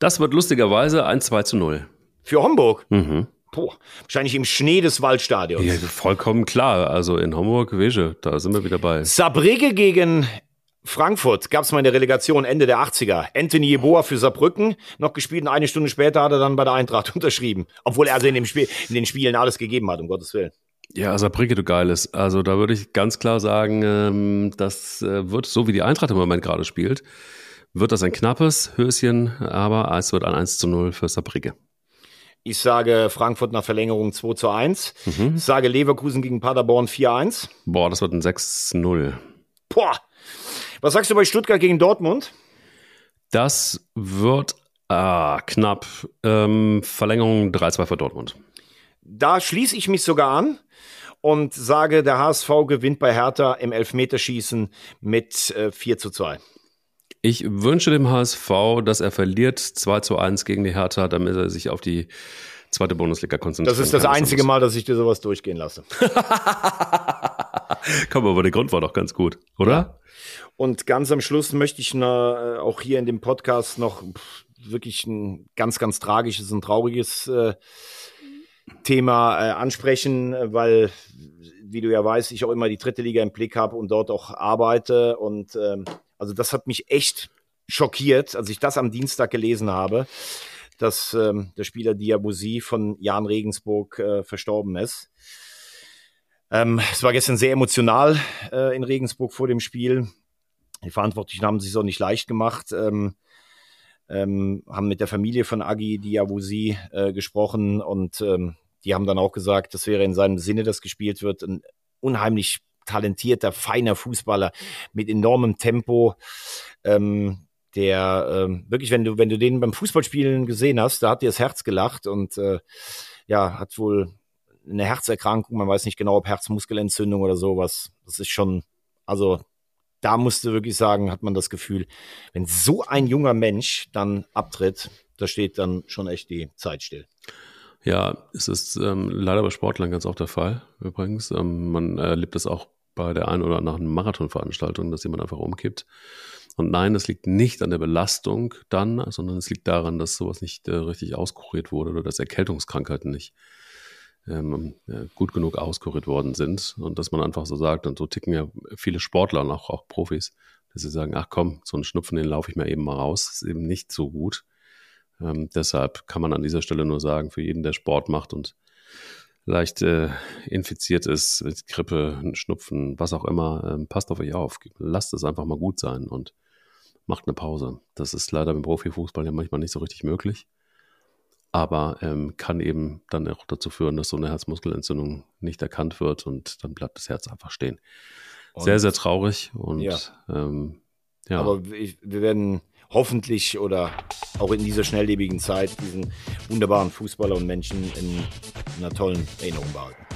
Das wird lustigerweise 1-2 zu 0. Für Homburg? Mhm. Boah, wahrscheinlich im Schnee des Waldstadions. Ja, vollkommen klar. Also in Homburg, Wege, da sind wir wieder bei. Saarbrücke gegen Frankfurt gab es mal in der Relegation Ende der 80er. Anthony Yeboah für Saarbrücken noch gespielt und eine Stunde später hat er dann bei der Eintracht unterschrieben. Obwohl er also in, dem Spiel, in den Spielen alles gegeben hat, um Gottes Willen. Ja, Saarbrücke, du Geiles. Also da würde ich ganz klar sagen, ähm, das äh, wird, so wie die Eintracht im Moment gerade spielt, wird das ein knappes Höschen, aber es wird ein 1 zu 0 für Saarbrücke. Ich sage Frankfurt nach Verlängerung 2 zu 1. Mhm. Ich sage Leverkusen gegen Paderborn 4-1. Boah, das wird ein 6-0. Boah. Was sagst du bei Stuttgart gegen Dortmund? Das wird ah, knapp. Ähm, Verlängerung 3-2 für Dortmund. Da schließe ich mich sogar an und sage, der HSV gewinnt bei Hertha im Elfmeterschießen mit äh, 4 zu 2. Ich wünsche dem HSV, dass er verliert 2 zu 1 gegen die Hertha, damit er sich auf die zweite Bundesliga konzentriert. Das ist das einzige Mal, dass ich dir sowas durchgehen lasse. Komm, aber der Grund war doch ganz gut, oder? Ja. Und ganz am Schluss möchte ich noch, äh, auch hier in dem Podcast noch wirklich ein ganz, ganz tragisches und trauriges äh, Thema äh, ansprechen, weil, wie du ja weißt, ich auch immer die dritte Liga im Blick habe und dort auch arbeite. Und ähm, also das hat mich echt schockiert, als ich das am Dienstag gelesen habe, dass ähm, der Spieler Diabusi von Jan Regensburg äh, verstorben ist. Ähm, es war gestern sehr emotional äh, in Regensburg vor dem Spiel. Die Verantwortlichen haben sich auch nicht leicht gemacht. Ähm, ähm, haben mit der Familie von Agi Diawusi äh, gesprochen und ähm, die haben dann auch gesagt, das wäre in seinem Sinne, dass gespielt wird, ein unheimlich talentierter, feiner Fußballer mit enormem Tempo. Ähm, der ähm, wirklich, wenn du, wenn du den beim Fußballspielen gesehen hast, da hat dir das Herz gelacht und äh, ja, hat wohl eine Herzerkrankung, man weiß nicht genau, ob Herzmuskelentzündung oder sowas. Das ist schon, also da musste wirklich sagen, hat man das Gefühl, wenn so ein junger Mensch dann abtritt, da steht dann schon echt die Zeit still. Ja, es ist ähm, leider bei Sportlern ganz oft der Fall, übrigens. Ähm, man erlebt das auch bei der einen oder anderen Marathonveranstaltung, dass jemand einfach umkippt. Und nein, das liegt nicht an der Belastung dann, sondern es liegt daran, dass sowas nicht äh, richtig auskuriert wurde oder dass Erkältungskrankheiten nicht ähm, gut genug auskuriert worden sind und dass man einfach so sagt, und so ticken ja viele Sportler und auch, auch Profis, dass sie sagen, ach komm, so einen Schnupfen, den laufe ich mir eben mal raus, ist eben nicht so gut. Ähm, deshalb kann man an dieser Stelle nur sagen, für jeden, der Sport macht und leicht äh, infiziert ist mit Grippe, Schnupfen, was auch immer, ähm, passt auf euch auf. Lasst es einfach mal gut sein und macht eine Pause. Das ist leider im Profifußball ja manchmal nicht so richtig möglich aber ähm, kann eben dann auch dazu führen, dass so eine Herzmuskelentzündung nicht erkannt wird und dann bleibt das Herz einfach stehen. Und sehr, sehr traurig und ja. Ähm, ja. Aber ich, wir werden hoffentlich oder auch in dieser schnelllebigen Zeit diesen wunderbaren Fußballer und Menschen in einer tollen Erinnerung behalten.